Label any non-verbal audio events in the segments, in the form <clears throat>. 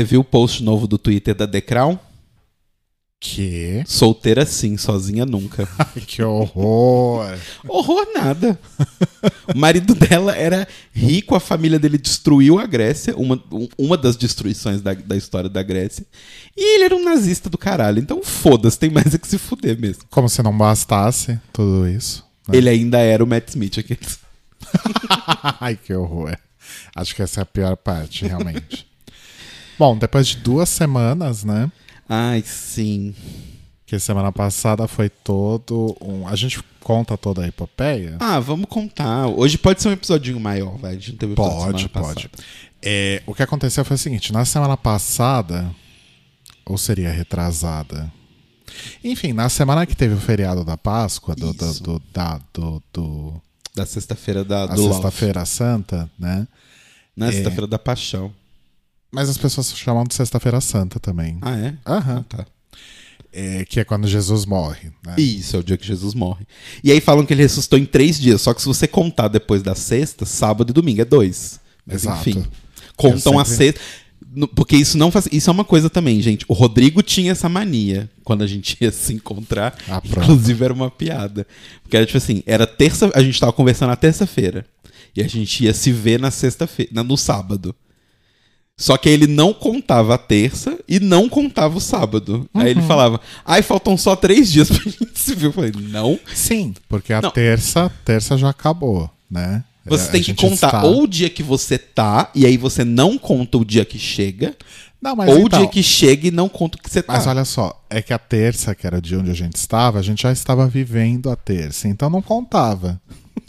Você viu o post novo do Twitter da The Crown? Que? Solteira sim, sozinha nunca. <laughs> Ai, que horror! Horror nada. o marido dela era rico, a família dele destruiu a Grécia, uma, um- uma das destruições da, da história da Grécia. E ele era um nazista do caralho. Então foda-se, tem mais é que se fuder mesmo. Como se não bastasse tudo isso. né? Ele ainda era o Matt Smith, aqueles. <laughs> Ai, que horror. Acho que essa é a pior parte, realmente. Bom, depois de duas semanas, né? Ai, sim. Que semana passada foi todo um. A gente conta toda a epopeia? Ah, vamos contar. Hoje pode ser um episodinho maior, vai. A gente não teve episódio Pode, pode. É, o que aconteceu foi o seguinte: na semana passada, ou seria retrasada? Enfim, na semana que teve o feriado da Páscoa, do, do, do, da- do, do- Da sexta-feira da do. Sexta-feira Santa, né? Na É. sexta-feira da paixão. Mas as pessoas chamam de Sexta-feira Santa também. Ah, é? Aham. Ah, tá. É, que é quando Jesus morre, né? Isso, é o dia que Jesus morre. E aí falam que ele ressuscitou em três dias, só que se você contar depois da sexta, sábado e domingo é dois. Mas Exato. enfim. Contam Eu a sempre- sexta. Porque isso não faz. Isso é uma coisa também, gente. O Rodrigo tinha essa mania quando a gente ia se encontrar. Ah, inclusive era uma piada. Porque era tipo assim, era terça. A gente tava conversando na terça-feira. E a gente ia se ver na sexta-feira, no sábado. Só que ele não contava a terça e não contava o sábado. Aí Uhum. ele falava, ai, faltam só três dias pra <laughs> gente se ver. Eu falei, não. Sim, porque a Não. terça, terça já acabou, né? Você A tem que gente contar está- ou o dia que você tá, e aí você não conta o dia que chega, Não, mas ou então, o dia que chega e não conta o que você tá. Mas olha só, é que a terça, que era o dia onde a gente estava, a gente já estava vivendo a terça, então não contava.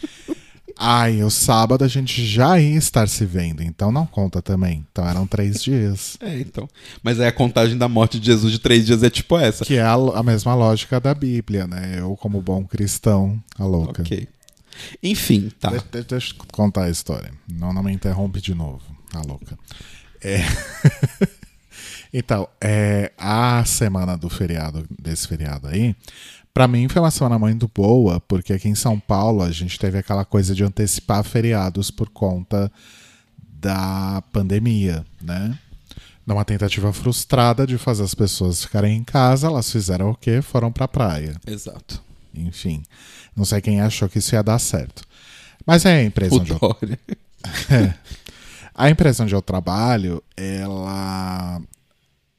<laughs> Ai, o sábado a gente já ia estar se vendo, então não conta também. Então eram três <laughs> dias. É, então. Mas aí a contagem da morte de Jesus de três dias é tipo essa. Que é a, a mesma lógica da Bíblia, né? Eu, como bom cristão, a louca. Ok. Enfim, tá. De- de- deixa eu contar a história. Não, não me interrompe de novo, a louca. É... <laughs> então, é, a semana do feriado, desse feriado aí, pra mim foi uma semana muito boa, porque aqui em São Paulo a gente teve aquela coisa de antecipar feriados por conta da pandemia, né? Numa tentativa frustrada de fazer as pessoas ficarem em casa, elas fizeram o quê? Foram pra praia. Exato. Enfim, não sei quem achou que isso ia dar certo. Mas é a empresa O onde eu, Dória. <laughs> a empresa onde eu trabalho, ela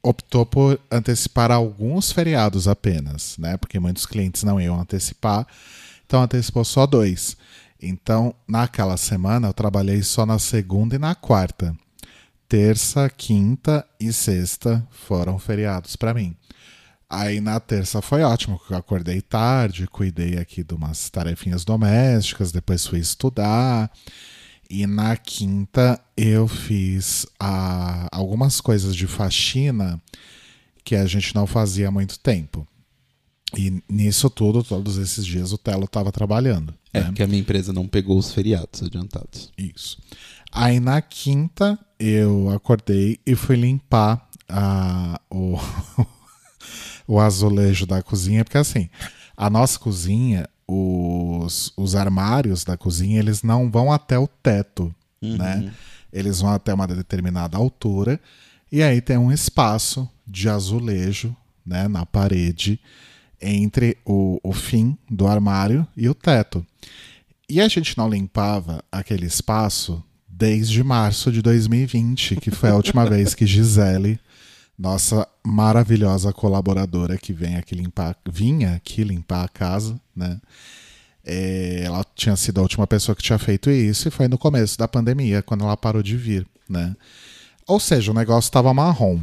optou por antecipar alguns feriados apenas, né? Porque muitos clientes não iam antecipar, então antecipou só dois. Então, naquela semana eu trabalhei só na segunda e na quarta. Terça, quinta e sexta foram feriados para mim. Aí na terça foi ótimo, eu acordei tarde, cuidei aqui de umas tarefinhas domésticas, depois fui estudar. E na quinta eu fiz ah, algumas coisas de faxina que a gente não fazia há muito tempo. E nisso tudo, todos esses dias, o Telo estava trabalhando. É, né? porque a minha empresa não pegou os feriados adiantados. Isso. Aí na quinta eu acordei e fui limpar a, o, <laughs> o azulejo da cozinha, porque assim, a nossa cozinha, os, os armários da cozinha, eles não vão até o teto, né? Eles vão até uma determinada altura e aí tem um espaço de azulejo, né, na parede entre o, o fim do armário e o teto. E a gente não limpava aquele espaço desde março de 2020, que foi a última <laughs> vez que Gisele, nossa maravilhosa colaboradora que vem aqui limpar, vinha aqui limpar a casa, né? É, ela tinha sido a última pessoa que tinha feito isso e foi no começo da pandemia, quando ela parou de vir, né? Ou seja, o negócio estava marrom.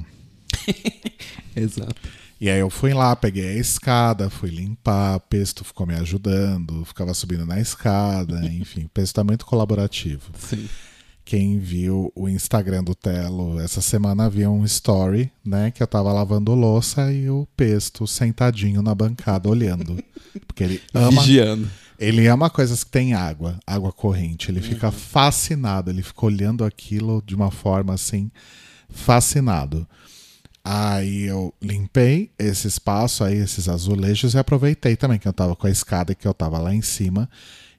<laughs> Exato. E aí eu fui lá, peguei a escada, fui limpar, o Pesto ficou me ajudando, ficava subindo na escada, <laughs> enfim, o Pesto tá muito colaborativo. Sim. Quem viu o Instagram do Telo essa semana viu um story, né, que eu tava lavando louça e o Pesto sentadinho na bancada olhando. <laughs> Porque ele ama, Vigiando. ele ama coisas que tem água, água corrente. Ele fica fascinado, ele fica olhando aquilo de uma forma assim, fascinado. Aí eu limpei esse espaço aí, esses azulejos, e aproveitei também que eu tava com a escada e que eu tava lá em cima,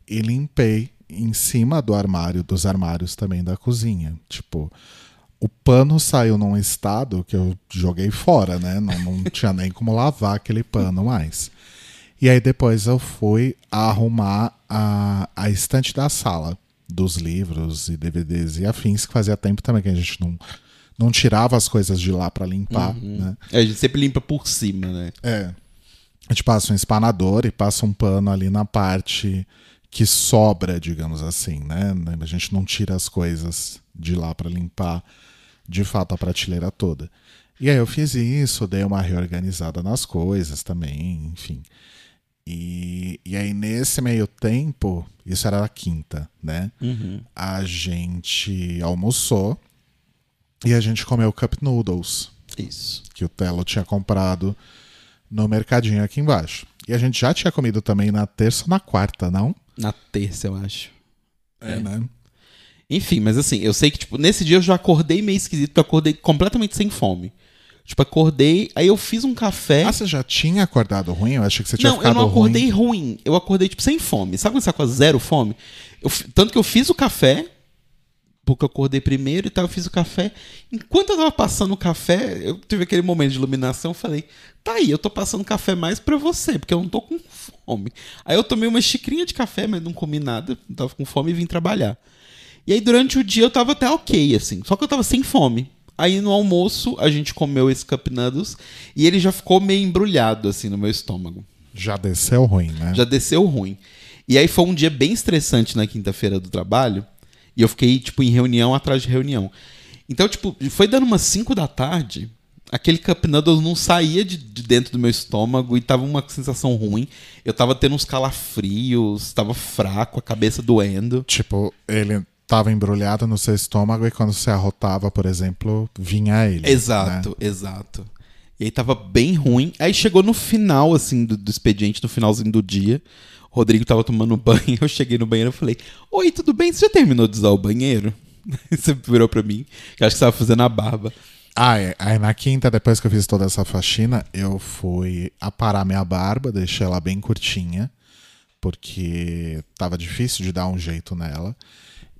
e limpei em cima do armário, dos armários também da cozinha. Tipo, o pano saiu num estado que eu joguei fora, né? Não, não <laughs> tinha nem como lavar aquele pano mais. E aí depois eu fui arrumar a, a estante da sala dos livros e DVDs e afins, que fazia tempo também que a gente não, não tirava as coisas de lá para limpar, né? É, a gente sempre limpa por cima, né? É. A gente passa um espanador e passa um pano ali na parte que sobra, digamos assim, né? A gente não tira as coisas de lá para limpar de fato a prateleira toda. E aí eu fiz isso, dei uma reorganizada nas coisas também, enfim. E, e aí nesse meio tempo, isso era a quinta, né? Uhum. A gente almoçou e a gente comeu cup noodles Isso. que o Telo tinha comprado no mercadinho aqui embaixo. E a gente já tinha comido também na terça ou na quarta, não? Na terça, eu acho. É, né? Enfim, mas assim, eu sei que, tipo, nesse dia eu já acordei meio esquisito, porque eu acordei completamente sem fome. Tipo, acordei, aí eu fiz um café. Ah, você já tinha acordado ruim? Eu achei que você tinha não, eu ficado não acordei ruim. ruim. Eu acordei, tipo, sem fome. Sabe quando você acorda zero fome? Eu tanto que eu fiz o café, porque eu acordei primeiro e tal, eu fiz o café. Enquanto eu tava passando o café, eu tive aquele momento de iluminação, eu falei, tá aí, eu tô passando café mais pra você, porque eu não tô com fome. Aí eu tomei uma xicrinha de café, mas não comi nada, não tava com fome e vim trabalhar. E aí durante o dia eu tava até ok, assim, só que eu tava sem fome. Aí no almoço a gente comeu esse cup noodles e ele já ficou meio embrulhado, assim, no meu estômago. Já desceu ruim, né? Já desceu ruim. E aí foi um dia bem estressante na quinta-feira do trabalho. E eu fiquei, tipo, em reunião atrás de reunião. Então, tipo, foi dando umas 5 da tarde. Aquele cup noodles não saía de, de dentro do meu estômago e tava uma sensação ruim. Eu tava tendo uns calafrios, tava fraco, a cabeça doendo. Tipo, ele tava embrulhado no seu estômago e quando você arrotava, por exemplo, vinha ele. Exato, né? exato. E aí tava bem ruim. Aí chegou no final, assim, do, do expediente, no finalzinho do dia. Rodrigo tava tomando banho. <laughs> Eu cheguei no banheiro e falei: Oi, tudo bem? Você já terminou de usar o banheiro? <laughs> Você virou pra mim, que acho que você tava fazendo a barba. Ah, é. Aí na quinta, depois que eu fiz toda essa faxina, eu fui aparar minha barba, deixei ela bem curtinha, porque tava difícil de dar um jeito nela.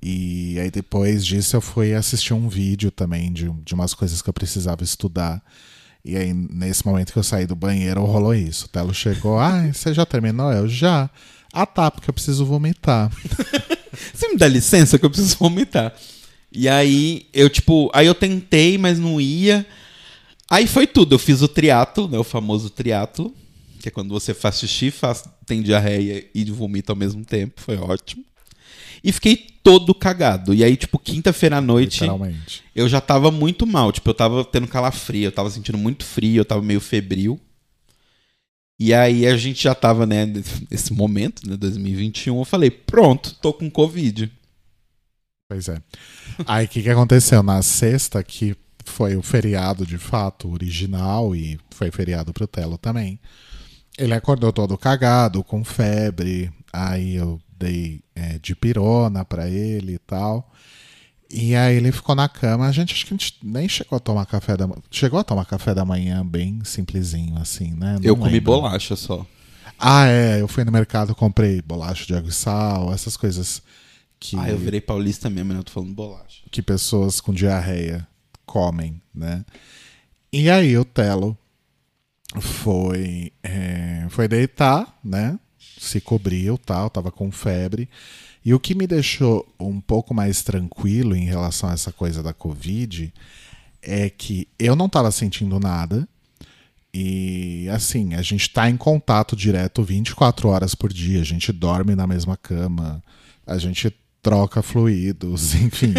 E aí depois disso eu fui assistir um vídeo também de, de umas coisas que eu precisava estudar. E aí, nesse momento que eu saí do banheiro, rolou isso. O Telo chegou, ah, você já terminou? Eu já. Ah tá, porque eu preciso vomitar. <laughs> Você me dá licença que eu preciso vomitar. E aí, eu, tipo, aí eu tentei, mas não ia. Aí foi tudo. Eu fiz o triatlo, né? O famoso triatlo. Que é quando você faz xixi, faz, tem diarreia e vomita ao mesmo tempo. Foi ótimo. E fiquei todo cagado. E aí, tipo, quinta-feira à noite, eu já tava muito mal. Tipo, eu tava tendo calafrio, eu tava sentindo muito frio, eu tava meio febril. E aí a gente já tava, né, <laughs> nesse momento, né, 2021, eu falei, pronto, tô com Covid. Pois é. Aí o que, que aconteceu? Na sexta, que foi o feriado de fato original e foi feriado pro Telo também. Ele acordou todo cagado, com febre. Aí eu dei é, de pirona pra ele e tal. E aí ele ficou na cama. A gente acho que a gente nem chegou a tomar café da manhã. Chegou a tomar café da manhã bem simplesinho, assim, né? Não eu comi lembro. bolacha só. Ah, é. Eu fui no mercado, comprei bolacha de água e sal, essas coisas que Ah, eu virei paulista mesmo, né? Eu tô falando bolacha. que pessoas com diarreia comem, né? E aí o Telo foi, é, foi deitar, né? Se cobriu, tal, tava com febre. E o que me deixou um pouco mais tranquilo em relação a essa coisa da Covid é que eu não tava sentindo nada. E assim, a gente tá em contato direto 24 horas por dia, a gente dorme na mesma cama, a gente troca fluidos, <laughs> enfim.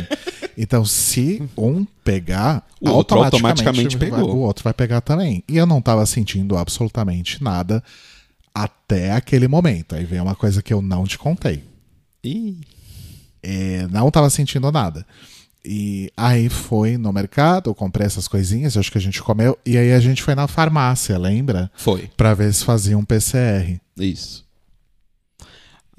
Então, se um pegar, O outro automaticamente pegou. o outro vai pegar também. E eu não tava sentindo absolutamente nada até aquele momento. Aí vem uma coisa que eu não te contei. Ih, É, não tava sentindo nada. E aí foi no mercado, eu comprei essas coisinhas, acho que a gente comeu, e aí a gente foi na farmácia, lembra? foi. Pra ver se fazia um PCR. Isso.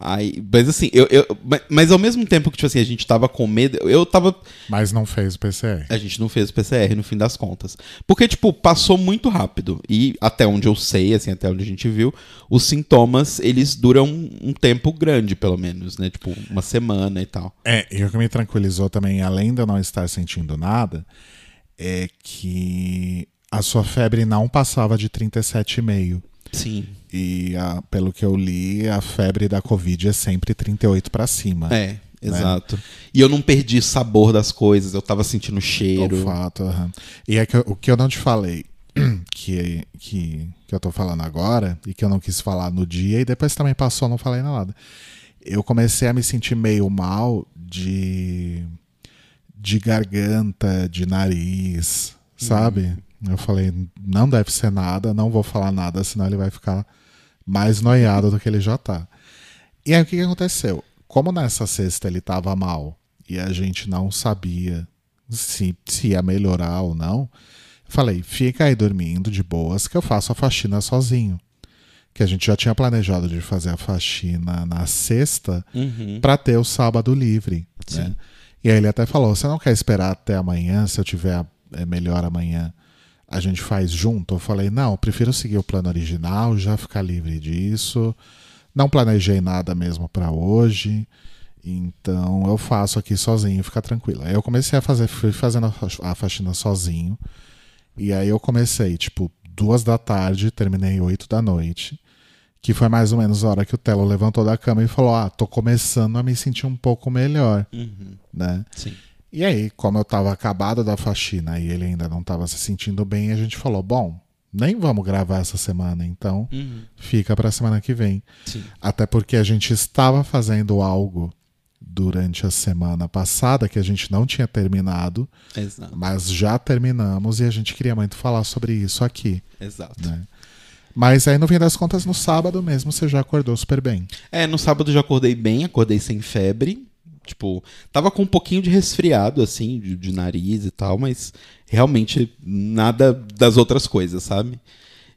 Aí, mas assim, eu, eu, mas ao mesmo tempo que tipo assim, a gente tava com medo, eu tava. Mas não fez o PCR. A gente não fez o PCR no fim das contas. Porque, tipo, passou muito rápido. E até onde eu sei, assim, até onde a gente viu, os sintomas, eles duram um tempo grande, pelo menos, né? Tipo, uma semana e tal. É, e o que me tranquilizou também, além de eu não estar sentindo nada, é que a sua febre não passava de 37,5. Sim. E a, pelo que eu li, a febre da Covid é sempre 38 para cima. É, exato. Né? E eu não perdi sabor das coisas, eu tava sentindo cheiro. O fato, uhum. E é que o que eu não te falei, <clears throat> que, que, que eu tô falando agora, e que eu não quis falar no dia, e depois também passou, não falei nada. Eu comecei a me sentir meio mal de, de garganta, de nariz, sabe? Hum. Eu falei, não deve ser nada, não vou falar nada, senão ele vai ficar mais noiado do que ele já tá. E aí o que, que aconteceu? Como nessa sexta ele tava mal e a gente não sabia se, se ia melhorar ou não, falei, fica aí dormindo de boas que eu faço a faxina sozinho. Que a gente já tinha planejado de fazer a faxina na sexta uhum. para ter o sábado livre. Né? E aí ele até falou: você não quer esperar até amanhã, se eu tiver é, melhor amanhã? A gente faz junto? Eu falei, não, eu prefiro seguir o plano original, já ficar livre disso. Não planejei nada mesmo para hoje. Então eu faço aqui sozinho, fica tranquilo. Aí eu comecei a fazer, fui fazendo a faxina sozinho. E aí eu comecei, tipo, duas da tarde, terminei oito da noite. Que foi mais ou menos a hora que o Telo levantou da cama e falou: Ah, tô começando a me sentir um pouco melhor. Uhum. Né? Sim. E aí, como eu estava acabado da faxina e ele ainda não estava se sentindo bem, a gente falou: bom, nem vamos gravar essa semana, então uhum. fica para a semana que vem. Sim. Até porque a gente estava fazendo algo durante a semana passada que a gente não tinha terminado, Exato. mas já terminamos e a gente queria muito falar sobre isso aqui. Exato. Né? Mas aí, no fim das contas, no sábado mesmo você já acordou super bem. É, no sábado já acordei bem, acordei sem febre. Tipo, tava com um pouquinho de resfriado, assim, de, de, nariz e tal, mas realmente nada das outras coisas, sabe?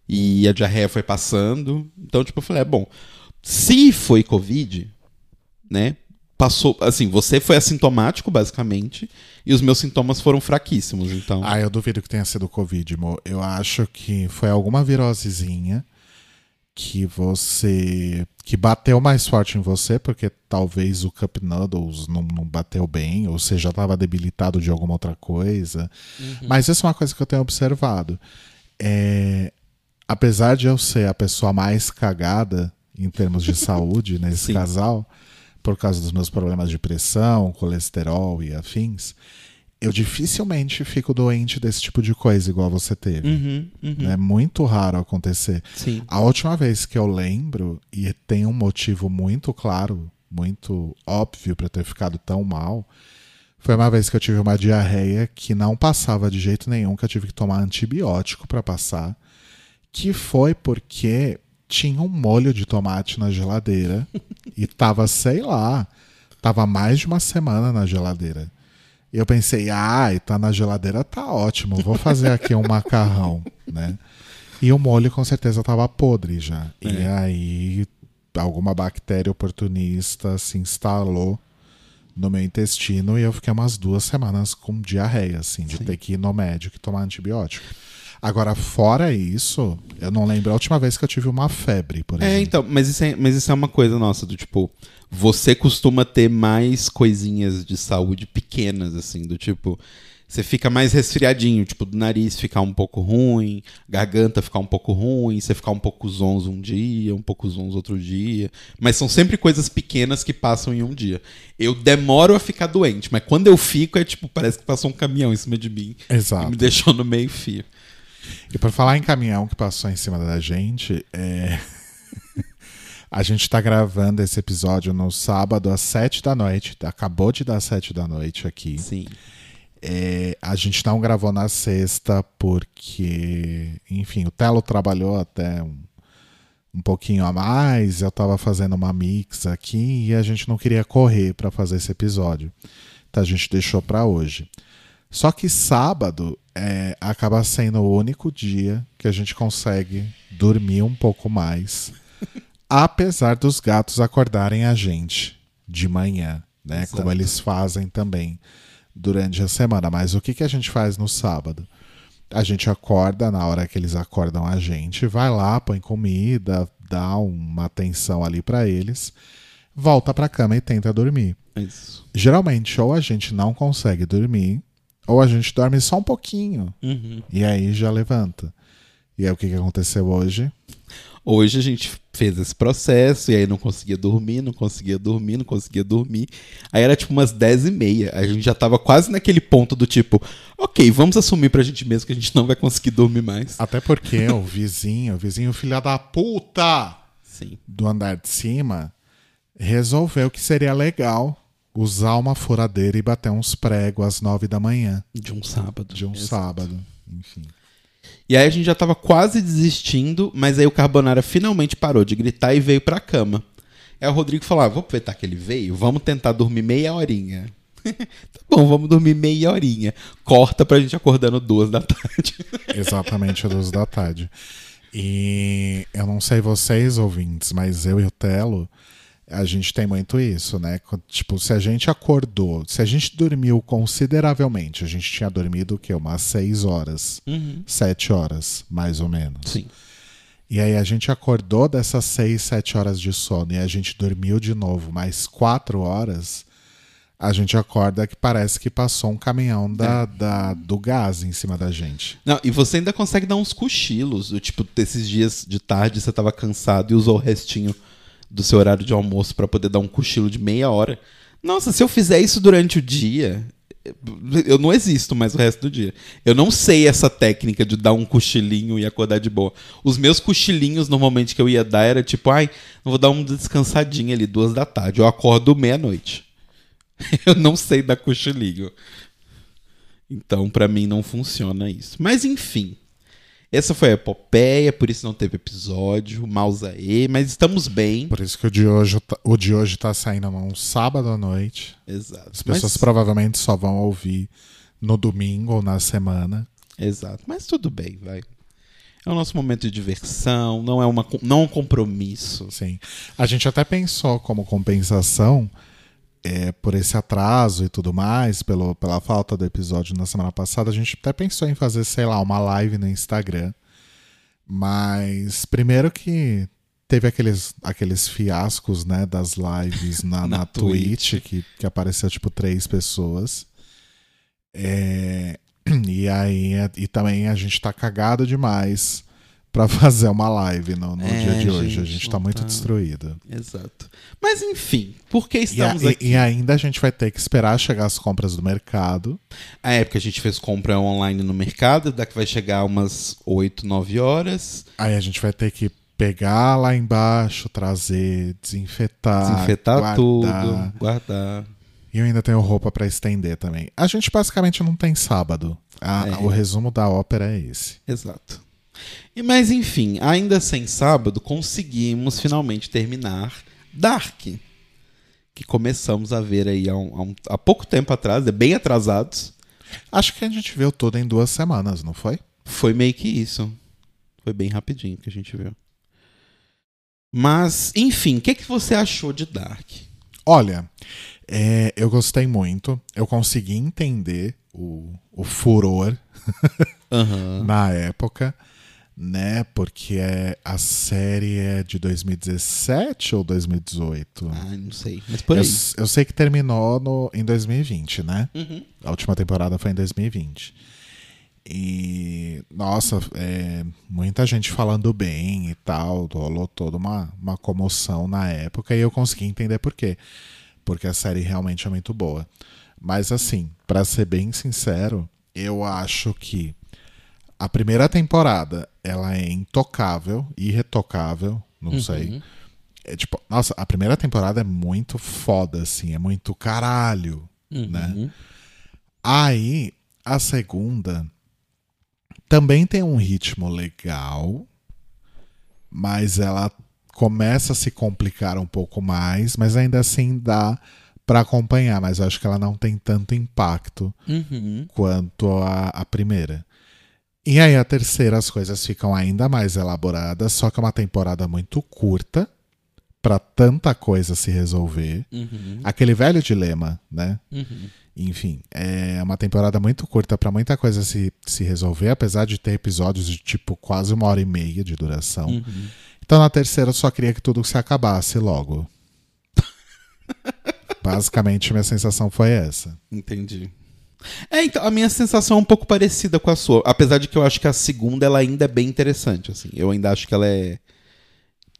E a diarreia foi passando. Então, tipo, eu falei, é bom. Se foi Covid, né? Passou, assim, você foi assintomático, basicamente, e os meus sintomas foram fraquíssimos, então. Ah, eu duvido que tenha sido Covid, mo. Eu acho que foi alguma virosezinha que você que bateu mais forte em você porque talvez o Cup Noodles não, não bateu bem ou você já estava debilitado de alguma outra coisa. Uhum. mas isso é uma coisa que eu tenho observado. É, apesar de eu ser a pessoa mais cagada em termos de <laughs> saúde nesse casal por causa dos meus problemas de pressão colesterol e afins eu dificilmente fico doente desse tipo de coisa, igual você teve. Uhum, uhum. É muito raro acontecer. Sim. A última vez que eu lembro, e tem um motivo muito claro, muito óbvio para ter ficado tão mal, foi uma vez que eu tive uma diarreia que não passava de jeito nenhum, que eu tive que tomar antibiótico para passar, que foi porque tinha um molho de tomate na geladeira <laughs> e tava, sei lá, tava mais de uma semana na geladeira. E eu pensei, ah, tá na geladeira, tá ótimo, vou fazer aqui um macarrão, né? E o molho com certeza tava podre já. É. E aí alguma bactéria oportunista se instalou no meu intestino e eu fiquei umas duas semanas com diarreia, assim, de Sim. ter que ir no médico e tomar antibiótico. Agora, fora isso, eu não lembro a última vez que eu tive uma febre, por é, exemplo. É, então, mas isso é, mas isso é uma coisa nossa, do tipo, você costuma ter mais coisinhas de saúde pequenas, assim, do tipo. Você fica mais resfriadinho, tipo, do nariz ficar um pouco ruim, garganta ficar um pouco ruim, você ficar um pouco zonzo um dia, um pouco zonzo outro dia. Mas são sempre coisas pequenas que passam em um dia. Eu demoro a ficar doente, mas quando eu fico, é tipo, parece que passou um caminhão em cima de mim. Exato. E me deixou no meio fio. E por falar em caminhão que passou em cima da gente, é. A gente está gravando esse episódio no sábado às sete da noite. Acabou de dar sete da noite aqui. Sim. É, a gente não gravou na sexta porque, enfim, o Telo trabalhou até um, um pouquinho a mais. Eu estava fazendo uma mix aqui e a gente não queria correr para fazer esse episódio. Então a gente deixou para hoje. Só que sábado é, acaba sendo o único dia que a gente consegue dormir um pouco mais apesar dos gatos acordarem a gente de manhã, né? Exato. Como eles fazem também durante a semana. Mas o que, que a gente faz no sábado? A gente acorda na hora que eles acordam a gente, vai lá, põe comida, dá uma atenção ali pra eles, volta pra cama e tenta dormir. Isso. Geralmente, ou a gente não consegue dormir, ou a gente dorme só um pouquinho. Uhum. E aí já levanta. E aí o que, que aconteceu hoje? Hoje a gente fez esse processo e aí não conseguia dormir, não conseguia dormir, não conseguia dormir. Aí era tipo umas 10 e meia. A gente já tava quase naquele ponto do tipo, ok, vamos assumir pra gente mesmo que a gente não vai conseguir dormir mais. Até porque o vizinho, o vizinho filha da puta Sim. do andar de cima, resolveu que seria legal usar uma furadeira e bater uns pregos às nove da manhã De um sábado. de um Exato. sábado. Enfim. E aí a gente já tava quase desistindo, mas aí o Carbonara finalmente parou de gritar e veio pra cama. Aí o Rodrigo falou: ah, vou aproveitar que ele veio, vamos tentar dormir meia horinha. <laughs> tá bom, vamos dormir meia horinha. Corta pra gente acordando duas da tarde. <laughs> Exatamente duas da tarde. E eu não sei vocês, ouvintes, mas eu e o Telo, a gente tem muito isso, né? Tipo, se a gente acordou, se a gente dormiu consideravelmente, a gente tinha dormido o quê? Umas seis horas, sete horas, mais ou menos. Sim. E aí a gente acordou dessas seis, sete horas de sono e a gente dormiu de novo mais quatro horas, a gente acorda que parece que passou um caminhão da, da- do gás em cima da gente. Não, e você ainda consegue dar uns cochilos. Do, tipo, desses dias de tarde você tava cansado e usou o restinho do seu horário de almoço pra poder dar um cochilo de meia hora. Nossa, se eu fizer isso durante o dia, eu não existo mais o resto do dia. Eu não sei essa técnica de dar um cochilinho e acordar de boa. Os meus cochilinhos, normalmente, que eu ia dar era tipo, ai, vou dar uma descansadinha ali, duas da tarde. Eu acordo meia-noite. <laughs> Eu não sei dar cochilinho. Então, pra mim, não funciona isso. Mas, enfim. Essa foi a epopeia, por isso não teve episódio. Mouse aí, mas estamos bem. Por isso que o de hoje, tá- o de hoje tá saindo num sábado à noite. Exato. As pessoas mas, provavelmente só vão ouvir no domingo ou na semana. Exato. Mas tudo bem, vai. É o nosso momento de diversão, não é, uma, não é um compromisso. Sim. A gente até pensou como compensação é, por esse atraso e tudo mais, pelo, pela falta do episódio na semana passada, a gente até pensou em fazer, sei lá, uma live no Instagram. Mas primeiro que teve aqueles, aqueles fiascos, né, das lives na, <laughs> Na na Twitch. Twitch, que, que apareceu tipo três pessoas. É, <clears throat> e aí, é- e também a gente tá cagado demais pra <laughs> fazer uma live no, no É, dia de hoje. A gente, gente não tá muito tá. destruído. Exato. Mas enfim, por que E, a- estamos e- aqui? e ainda a gente vai ter que esperar chegar as compras do mercado. A época a gente fez compra online no mercado, daqui vai chegar umas 8, 9 horas. Aí a gente vai ter que pegar lá embaixo, trazer, desinfetar, Desinfetar guardar. tudo, guardar. E eu ainda tenho roupa pra estender também. A gente basicamente não tem sábado. A- É. O resumo da ópera é esse. Exato. E, mas enfim, ainda sem sábado, conseguimos finalmente terminar Dark. Que começamos a ver aí há, um- há um- há pouco tempo atrás, é bem atrasados. Acho que a gente viu tudo em duas semanas, não foi? Foi meio que isso. Foi bem rapidinho que a gente viu. Mas, enfim, o que, que você achou de Dark? Olha, é, eu gostei muito. Eu consegui entender o, o furor Aham. <laughs> na época, né? Porque é, a série é de 2017 ou 2018? Ah, não sei. Mas por Eu, aí. eu sei que terminou no, em 2020, né? Uhum. A última temporada foi em 2020. E, nossa, é, muita gente falando bem e tal. Rolou toda uma, uma comoção na época e eu consegui entender por quê. Porque a série realmente é muito boa. Mas, assim, pra ser bem sincero, eu acho que a primeira temporada ela é intocável, irretocável, não sei. É tipo, nossa, a primeira temporada é muito foda, assim, é muito caralho. Uhum. Né? Aí, a segunda também tem um ritmo legal, mas ela começa a se complicar um pouco mais, mas ainda assim dá pra acompanhar, mas eu acho que ela não tem tanto impacto Uhum. quanto a, a primeira. E aí a terceira as coisas ficam ainda mais elaboradas, só que é uma temporada muito curta, pra tanta coisa se resolver. Uhum. Aquele velho dilema, né? Uhum. Enfim, é uma temporada muito curta pra muita coisa se, se resolver, apesar de ter episódios de tipo quase uma hora e meia de duração. Uhum. Então na terceira eu só queria que tudo se acabasse logo. <laughs> Basicamente, minha sensação foi essa. Entendi. É, então, a minha sensação é um pouco parecida com a sua. Apesar de que eu acho que a segunda ela ainda é bem interessante, assim. Eu ainda acho que ela é.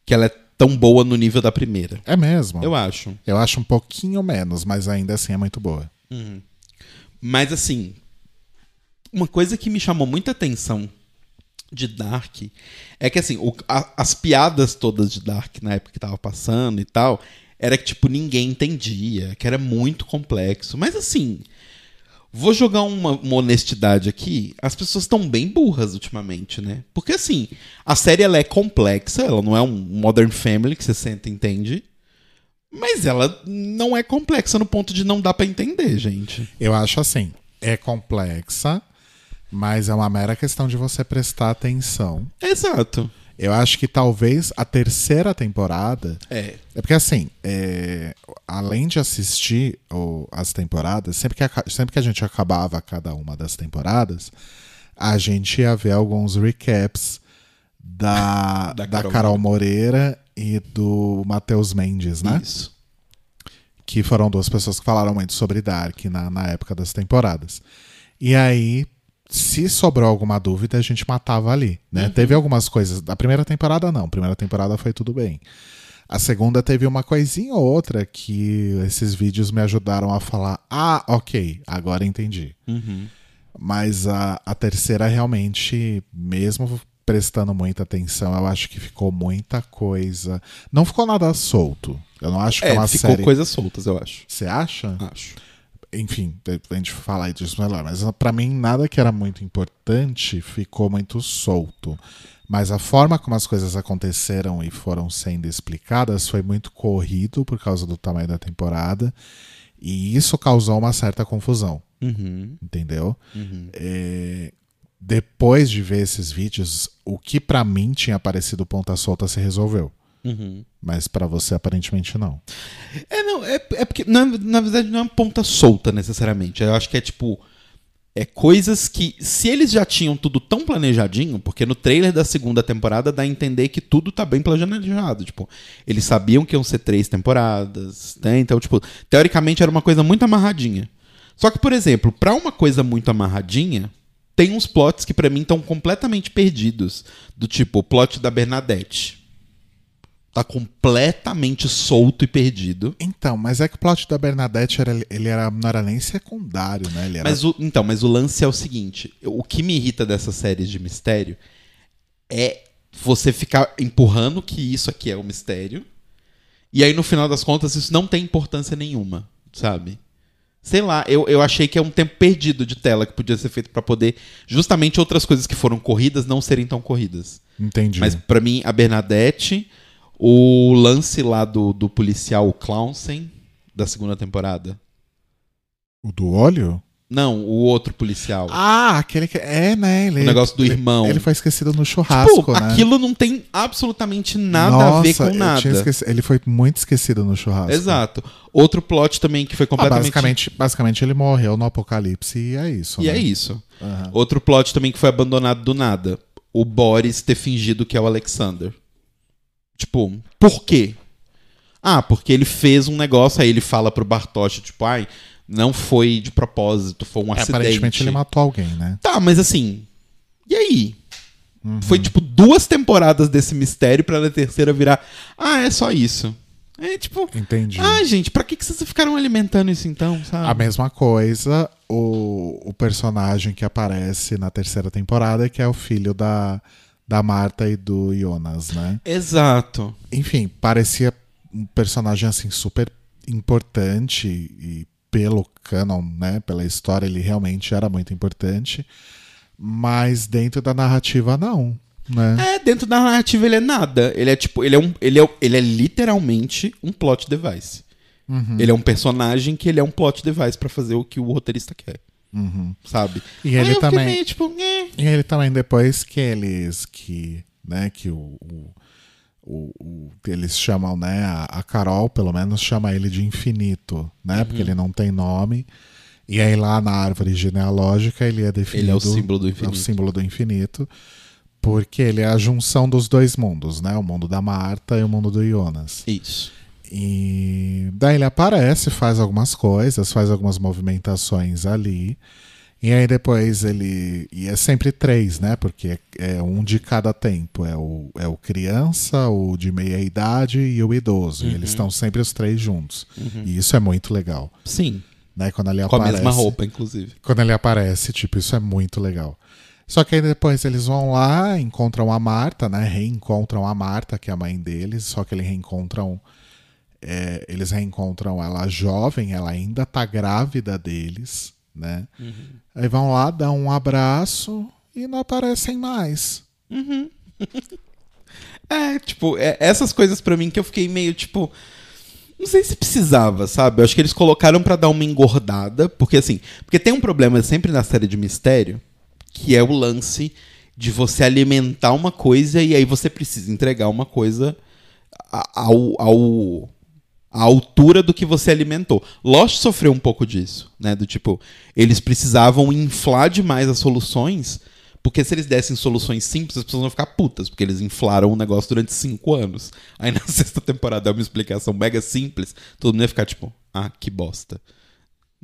que ela é tão boa no nível da primeira. É mesmo. Eu acho. Eu acho um pouquinho menos, mas ainda assim é muito boa. Mas assim, uma coisa que me chamou muita atenção de Dark é que assim, o- a- as piadas todas de Dark na época que tava passando e tal, era que tipo ninguém entendia, que era muito complexo. Mas assim, vou jogar uma, uma honestidade aqui, as pessoas estão bem burras ultimamente, né? Porque assim, a série ela é complexa, ela não é um Modern Family que você senta e entende. Mas ela não é complexa no ponto de não dar pra entender, gente. Eu acho assim, é complexa, mas é uma mera questão de você prestar atenção. Exato. Eu acho que talvez a terceira temporada. É. É porque assim, é, além de assistir as temporadas, sempre que, aca- sempre que a gente acabava cada uma das temporadas, a gente ia ver alguns recaps da, <laughs> Da da, Carol Carol, Moreira e do Matheus Mendes, né? Isso. que foram duas pessoas que falaram muito sobre Dark na, na época das temporadas. E aí, se sobrou alguma dúvida, a gente matava ali, né? Teve algumas coisas. Da primeira temporada, não. A primeira temporada foi tudo bem. A segunda teve uma coisinha ou outra que esses vídeos me ajudaram a falar: ah, ok, agora entendi. Uhum. Mas a, a terceira realmente, mesmo prestando muita atenção, eu acho que ficou muita coisa. Não ficou nada solto. Eu não acho que é, É, uma ficou série. coisas soltas, eu acho. Você acha? Acho. Enfim, a gente falar disso melhor. Mas pra mim, nada que era muito importante ficou muito solto. Mas a forma como as coisas aconteceram e foram sendo explicadas foi muito corrido por causa do tamanho da temporada. E isso causou uma certa confusão, Uhum. entendeu? Uhum. É, Depois de ver esses vídeos, o que pra mim tinha parecido ponta solta se resolveu. Uhum. Mas pra você, aparentemente, não. É, não, é, é porque, na, na verdade, não é uma ponta solta necessariamente. Eu acho que é tipo. É coisas que, se eles já tinham tudo tão planejadinho, porque no trailer da segunda temporada dá a entender que tudo tá bem planejado. Tipo, eles sabiam que iam ser três temporadas, né? Então, tipo, teoricamente era uma coisa muito amarradinha. Só que, por exemplo, pra uma coisa muito amarradinha, tem uns plots que pra mim estão completamente perdidos. Do tipo, o plot da Bernadette. Tá completamente solto e perdido. Então, mas é que o plot da Bernadette era, ele era, não era nem secundário, né? Ele era Mas o, então, mas o lance é o seguinte: o que me irrita dessas séries de mistério é você ficar empurrando que isso aqui é o mistério, e aí no final das contas isso não tem importância nenhuma, sabe? Sei lá, eu, eu achei que é um tempo perdido de tela que podia ser feito pra poder justamente outras coisas que foram corridas não serem tão corridas. Entendi. Mas pra mim, a Bernadette, o lance lá do, do policial, Clownsen, da segunda temporada. O do olho? Não, o outro policial. Ah, aquele que. É, né? Ele, o negócio do ele- irmão. Ele foi esquecido no churrasco, tipo, né? aquilo não tem absolutamente nada Nossa, a ver com nada. Ele foi muito esquecido no churrasco. Exato. Outro plot também que foi Ah, completamente. basicamente, basicamente, ele morreu no apocalipse e é isso. e né? é isso. Aham. Outro plot também que foi abandonado do nada. O Boris ter fingido que é o Alexander. Tipo, por quê? Ah, porque ele fez um negócio, aí ele fala pro Bartosz, tipo, ai, não foi de propósito, foi um É, acidente. aparentemente ele matou alguém, né? Tá, mas assim. E aí? Uhum. Foi tipo duas temporadas desse mistério pra na terceira virar. Ah, é só isso. É tipo. Entendi. Ah, gente, pra que, que vocês ficaram alimentando isso então, sabe? A mesma coisa, o, o personagem que aparece na terceira temporada, que é o filho da, da Marta e do Jonas, né? Exato. Enfim, parecia um personagem assim super importante e pelo canon, né, pela história, ele realmente era muito importante, mas dentro da narrativa não, né? É, dentro da narrativa ele é nada. Ele é tipo. Ele é, um, ele é, ele é literalmente um plot device. Uhum, Ele é um personagem que ele é um plot device pra fazer o que o roteirista quer, uhum. sabe? E ele também, meio, tipo, e ele também depois que eles que, né, que o, o, o, o- eles chamam, né? A, a Carol, pelo menos, chama ele de infinito, né? Porque Uhum. ele não tem nome. E aí lá na árvore genealógica ele é definido. Ele é o símbolo do é o infinito. símbolo do infinito. Porque ele é a junção dos dois mundos, né? O mundo da Marta e o mundo do Jonas. Isso. E daí ele aparece, faz algumas coisas, faz algumas movimentações ali. E aí depois ele. E é sempre três, né? Porque é um de cada tempo. É o, é o criança, o de meia idade e o idoso. E eles estão sempre os três juntos. E isso é muito legal. Sim. Né? Quando ele Com a aparece. mesma roupa, inclusive. Quando ele aparece, tipo, isso é muito legal. Só que aí depois eles vão lá, encontram a Marta, né? Reencontram a Marta, que é a mãe deles, só que eles reencontram. É, eles reencontram ela jovem, ela ainda tá grávida deles, né? Aí vão lá, dão um abraço e não aparecem mais. <laughs> É, tipo, é- essas coisas pra mim que eu fiquei meio tipo. Não sei se precisava, sabe? Eu acho que eles colocaram pra dar uma engordada, porque assim, porque tem um problema sempre na série de mistério, que é o lance de você alimentar uma coisa e aí você precisa entregar uma coisa ao, ao à altura do que você alimentou. Lost sofreu um pouco disso, né? Do tipo, eles precisavam inflar demais as soluções, porque se eles dessem soluções simples, as pessoas vão ficar putas, porque eles inflaram o negócio durante cinco anos. Aí na <laughs> sexta temporada é uma explicação mega simples, todo mundo ia ficar tipo, ah, que bosta.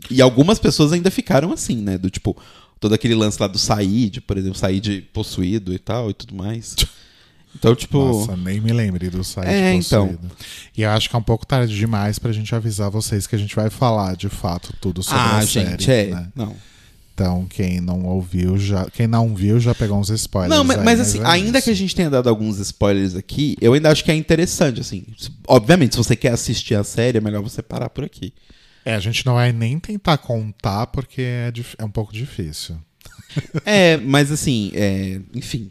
E algumas pessoas ainda ficaram assim, né? Do tipo, todo aquele lance lá do Said, por exemplo, Said possuído e tal e tudo mais. <laughs> Então, tipo. Nossa, nem me lembre do site É, então. possuído. E eu acho que é um pouco tarde demais pra gente avisar vocês que a gente vai falar de fato tudo sobre ah, a gente, série, é. né? Não. Então, quem não ouviu, já. Quem não viu já pegou uns spoilers. Não, mas, aí, mas assim, é ainda isso. que a gente tenha dado alguns spoilers aqui, eu ainda acho que é interessante, assim. Obviamente, se você quer assistir a série, é melhor você parar por aqui. É, a gente não vai nem tentar contar porque é, é um pouco difícil. É, mas assim, é, enfim.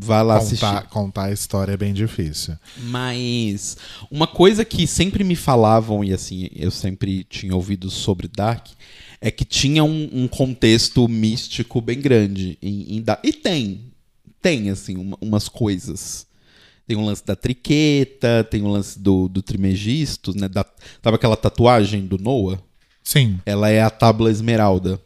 Vá lá assistir. Contar, contar a história é bem difícil. Mas uma coisa que sempre me falavam, e assim, eu sempre tinha ouvido sobre Dark, é que tinha um, um contexto místico bem grande em, em Dark. E tem. Tem, assim, uma- umas coisas. Tem um lance da triqueta, tem um lance do, do Trimegistus, né? Da, sabe aquela tatuagem do Noah? Sim, Ela é a tábula esmeralda.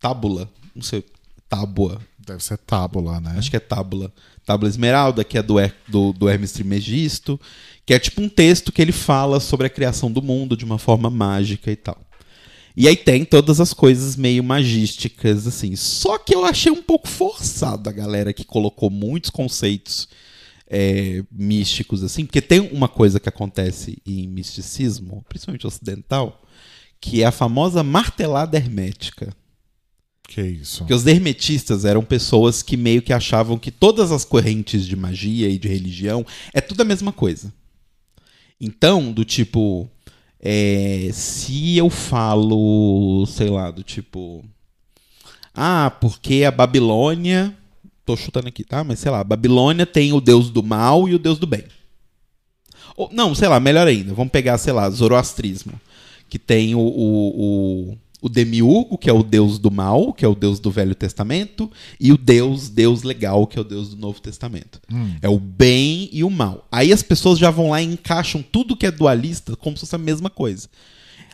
Tábula? Não sei. Tábua. Deve ser tábula, né? Acho que é tábula. Tábula Esmeralda, que é do, Her- do, do Hermes Trismegisto, que é tipo um texto que ele fala sobre a criação do mundo de uma forma mágica e tal. E aí tem todas as coisas meio magísticas, assim. Só que eu achei um pouco forçado a galera que colocou muitos conceitos é, místicos, assim, porque tem uma coisa que acontece em misticismo, principalmente ocidental, que é a famosa martelada hermética. Que isso. Porque os hermetistas eram pessoas que meio que achavam que todas as correntes de magia e de religião é tudo a mesma coisa. Então, do tipo, é, se eu falo, sei lá, do tipo, ah, porque a Babilônia, tô chutando aqui, tá? Mas sei lá, a Babilônia tem o deus do mal e o deus do bem. Ou, não, sei lá, melhor ainda, vamos pegar, sei lá, Zoroastrismo, que tem o, o, o, o Demiurgo, que é o deus do mal, que é o deus do Velho Testamento, e o deus, deus legal, que é o deus do Novo Testamento. É o bem e o mal. Aí as pessoas já vão lá e encaixam tudo que é dualista como se fosse a mesma coisa.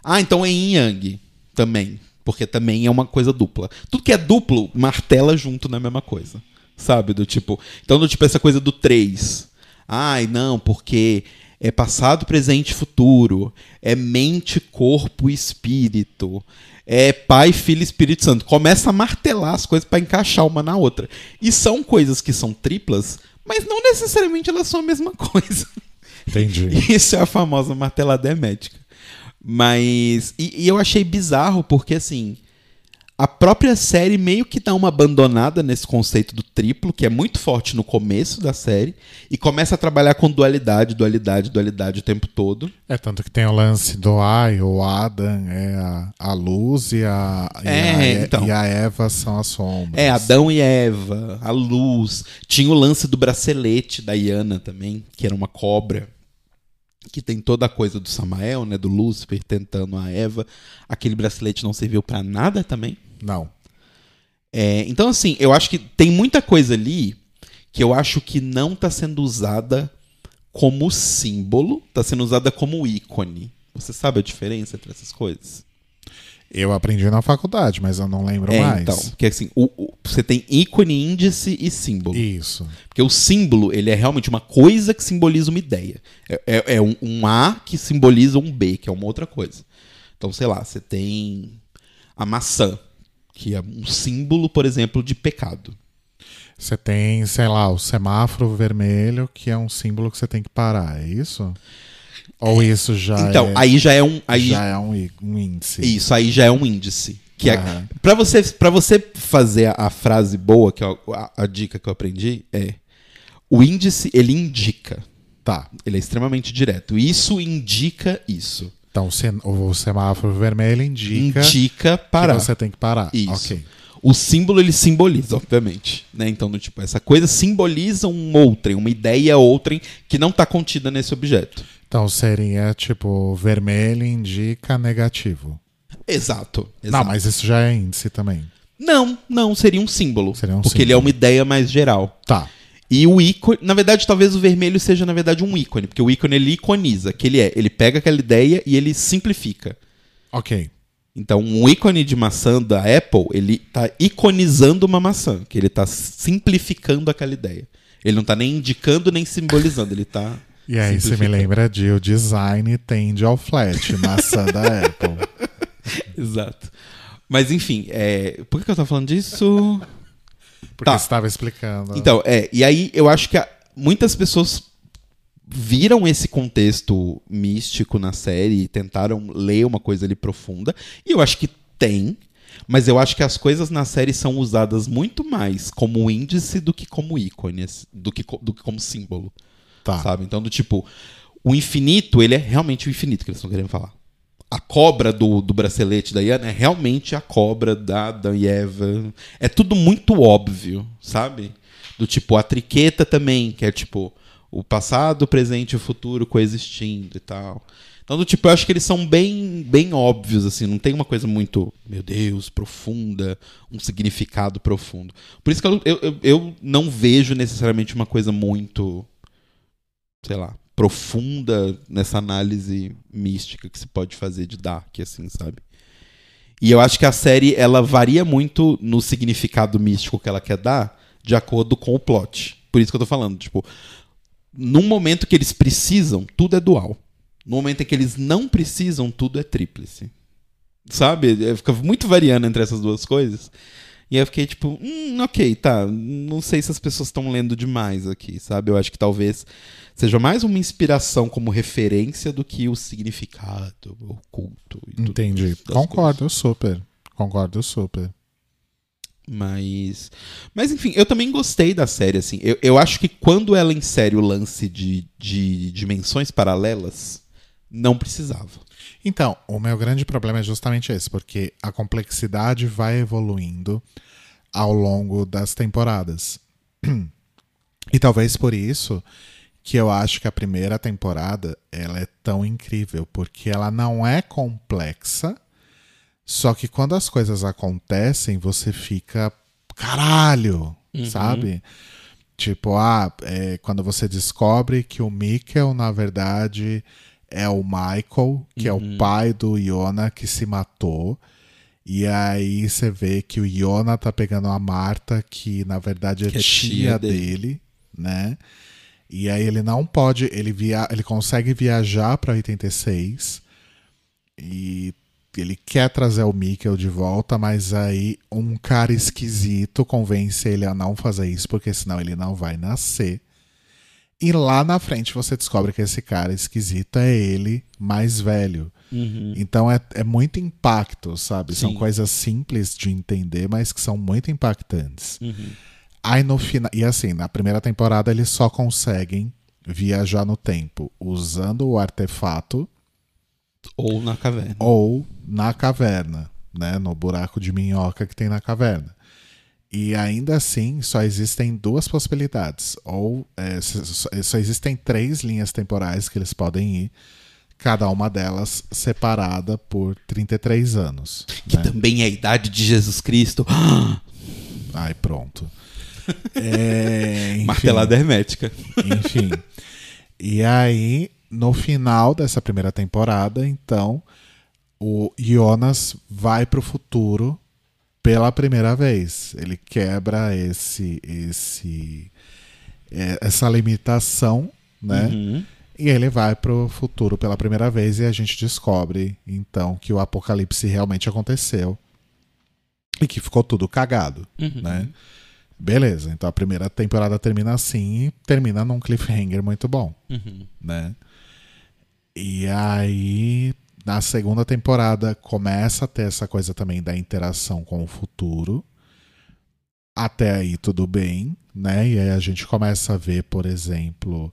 Ah, então é yin yang também, porque também é uma coisa dupla. Tudo que é duplo martela junto na mesma coisa. Sabe, do tipo, então do tipo essa coisa do 3. Ai, não, porque é passado, presente e futuro, é mente, corpo e espírito, é pai, filho e espírito santo. Começa a martelar as coisas para encaixar uma na outra. E são coisas que são triplas, mas não necessariamente elas são a mesma <laughs> coisa. Entendi. Isso é a famosa martelada hermética. Mas. E, e eu achei bizarro porque, assim. A própria série meio que dá uma abandonada nesse conceito do triplo, que é muito forte no começo da série, e começa a trabalhar com dualidade, dualidade, dualidade o tempo todo. É tanto que tem o lance do Ai, o Adam é a, a luz e a, e, É, a, então. e a Eva são as sombras. É, Adão e Eva, a luz. Tinha o lance do bracelete da Iana também, que era uma cobra. Que tem toda a coisa do Samael, né? Do Lúcifer tentando a Eva. Aquele bracelete não serviu pra nada também. Não. É, então, assim, eu acho que tem muita coisa ali que eu acho que não tá sendo usada como símbolo, está sendo usada como ícone. Você sabe a diferença entre essas coisas? Eu aprendi na faculdade, mas eu não lembro é, mais. então, porque assim, o- o- você tem ícone, índice e símbolo. Isso. Porque o símbolo, ele é realmente uma coisa que simboliza uma ideia. É, é- é um, um A que simboliza um B, que é uma outra coisa. Então, sei lá, você tem a maçã, que é um símbolo, por exemplo, de pecado. Você tem, sei lá, o semáforo vermelho, que é um símbolo que você tem que parar, é isso? Ou isso já então, é, aí já é um. Aí, já é um, um índice? Isso, aí já é um índice. Que é, Aham. pra, você, pra você fazer a, a frase boa, que é a, a dica que eu aprendi, é. O índice, ele indica. Tá. Ele é extremamente direto. Isso indica isso. Então o semáforo vermelho indica, Indica parar. que você tem que parar. Isso. Ok. O símbolo ele simboliza, obviamente, né? Então, do tipo, essa coisa simboliza um outrem, uma ideia outrem que não está contida nesse objeto. Então seria tipo, vermelho indica negativo. Exato. Não, exato. mas isso já é índice também. não, não, seria um símbolo, Seria um porque ele é símbolo. uma ideia mais geral. Tá. E o ícone, na verdade, talvez o vermelho seja na verdade um ícone, porque o ícone ele iconiza, que ele é, ele pega aquela ideia e ele simplifica. Ok. Então, um ícone de maçã da Apple, ele tá iconizando uma maçã, que ele tá simplificando aquela ideia. Ele não tá nem indicando nem simbolizando, ele tá <laughs> E aí você me lembra de o design tende ao flat, maçã da <laughs> Apple. Exato. Mas enfim, é... por que eu tô falando disso? Porque Tá. você estava explicando. Então, é, e aí eu acho que a- muitas pessoas viram esse contexto místico na série e tentaram ler uma coisa ali profunda. E eu acho que tem, mas eu acho que as coisas na série são usadas muito mais como índice do que como ícones, do que, do que como símbolo, tá. sabe? Então, do tipo, o infinito, ele é realmente o infinito que eles estão querendo falar. A cobra do, do bracelete da Iana é realmente a cobra da e Eva. É tudo muito óbvio, sabe? Do tipo, a triqueta também, que é tipo o passado, o presente e o futuro coexistindo e tal. Então, do tipo, eu acho que eles são bem, bem óbvios, assim, não tem uma coisa muito, meu Deus, profunda, um significado profundo. Por isso que eu, eu- eu não vejo necessariamente uma coisa muito, sei lá, profunda nessa análise mística que se pode fazer de Dark, assim, sabe? E eu acho que a série, ela varia muito no significado místico que ela quer dar, de acordo com o plot. Por isso que eu tô falando, tipo, num momento que eles precisam, tudo é dual. No momento em que eles não precisam, tudo é tríplice. Sabe? É, Fica muito variando entre essas duas coisas. E eu fiquei tipo, hum, ok, tá. Não sei se as pessoas estão lendo demais aqui, sabe? Eu acho que talvez seja mais uma inspiração como referência do que o significado oculto. Tudo Entendi. Concordo super. Concordo super. Mas. Mas enfim, eu também gostei da série, assim. Eu, eu acho que quando ela insere o lance de, de dimensões paralelas, não precisava. Então, o meu grande problema é justamente esse, porque a complexidade vai evoluindo ao longo das temporadas. <clears throat> E talvez por isso que eu acho que a primeira temporada ela é tão incrível, porque ela não é complexa, só que quando as coisas acontecem, você fica caralho, sabe? Tipo, ah, é, quando você descobre que o Mikkel, na verdade, é o Michael, que é o pai do Iona que se matou. E aí você vê que o Iona tá pegando a Marta, que na verdade é, Que é tia, tia dele. dele. né? E aí ele não pode, ele via, ele consegue viajar para 86 e ele quer trazer o Mikkel de volta, mas aí um cara esquisito convence ele a não fazer isso, porque senão ele não vai nascer. E lá na frente você descobre que esse cara esquisito é ele mais velho. Então é, é muito impacto, sabe? São Sim. coisas simples de entender, mas que são muito impactantes. Aí no final. E assim, na primeira temporada eles só conseguem viajar no tempo usando o artefato Ou na caverna. ou na caverna, né? No buraco de minhoca que tem na caverna. E ainda assim, só existem duas possibilidades. Ou é, só existem três linhas temporais que eles podem ir, cada uma delas separada por 33 anos. Que né? também é a idade de Jesus Cristo. <gasps> Ai, pronto. É, <laughs> enfim. Martelada hermética. Enfim. E aí, no final dessa primeira temporada, então, o Jonas vai pro futuro pela primeira vez. Ele quebra esse, esse, é, essa limitação, né? Uhum. E ele vai pro futuro pela primeira vez e a gente descobre, então, que o apocalipse realmente aconteceu e que ficou tudo cagado, Uhum. né? Beleza, então a primeira temporada termina assim e termina num cliffhanger muito bom, Uhum. né? E aí, na segunda temporada, começa a ter essa coisa também da interação com o futuro. Até aí tudo bem, né? E aí a gente começa a ver, por exemplo,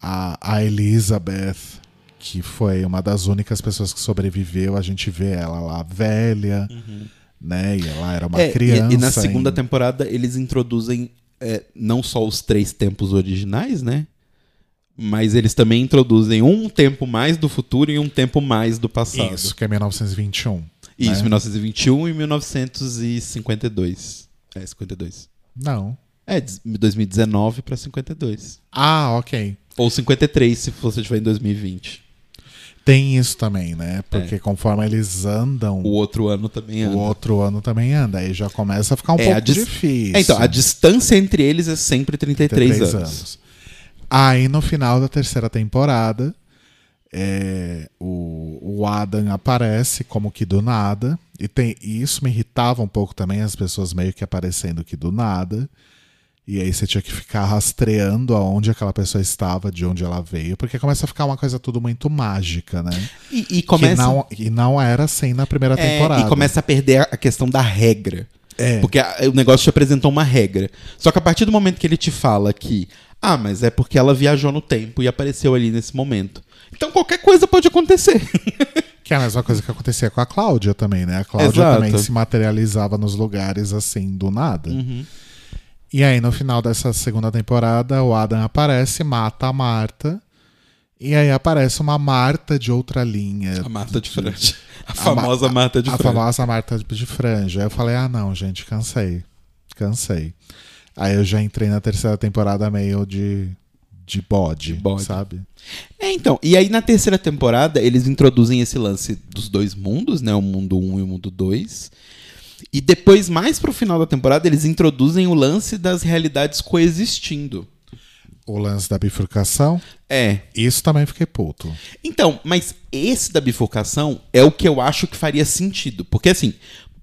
a, a Elizabeth, que foi uma das únicas pessoas que sobreviveu, a gente vê ela lá velha, né? E ela era uma. É, e- criança. e, na segunda ainda. temporada eles introduzem é, não só os três tempos originais, né? Mas eles também introduzem um tempo mais do futuro e um tempo mais do passado. Isso, que é 1921. Isso, né? 1921 e 1952. É, 52. Não. É, de 2019 pra 52. Ah, ok. Ou 53 se você estiver em 2020. Tem isso também, né? Porque conforme eles andam, É. O outro ano também anda. o outro ano também anda. Aí já começa a ficar um É, pouco dis- difícil. É, então, a distância entre eles é sempre 33, anos. Aí no final da terceira temporada, é, o, o Adam aparece como que do nada. E, tem, e isso me irritava um pouco também, as pessoas meio que aparecendo que do nada. E aí você tinha que ficar rastreando aonde aquela pessoa estava, de onde ela veio, porque começa a ficar uma coisa tudo muito mágica, né? E, e começa, Que não, e não era assim na primeira é, temporada. e começa a perder a questão da regra. É. Porque a- o negócio te apresentou uma regra. Só que a partir do momento que ele te fala que, ah, mas é porque ela viajou no tempo e apareceu ali nesse momento. Então qualquer coisa pode acontecer. <laughs> Que é a mesma coisa que acontecia com a Cláudia também, né? A Cláudia Exato. também se materializava nos lugares assim, do nada. Uhum. E aí, no final dessa segunda temporada, o Adam aparece, mata a Marta. E aí aparece uma Marta de outra linha. A Marta de Franja. A <laughs> A famosa Ma- Marta de a Franja. famosa Marta de franja. Aí eu falei, ah, não, gente, cansei. Cansei. Aí eu já entrei na terceira temporada meio de, de bode, De bode. sabe? É, então. E aí na terceira temporada eles introduzem esse lance dos dois mundos, né? O mundo 1 e o mundo 2. E depois, mais pro final da temporada, eles introduzem o lance das realidades coexistindo. O lance da bifurcação, É. isso também fiquei puto. Então, mas esse da bifurcação é o que eu acho que faria sentido. Porque, assim,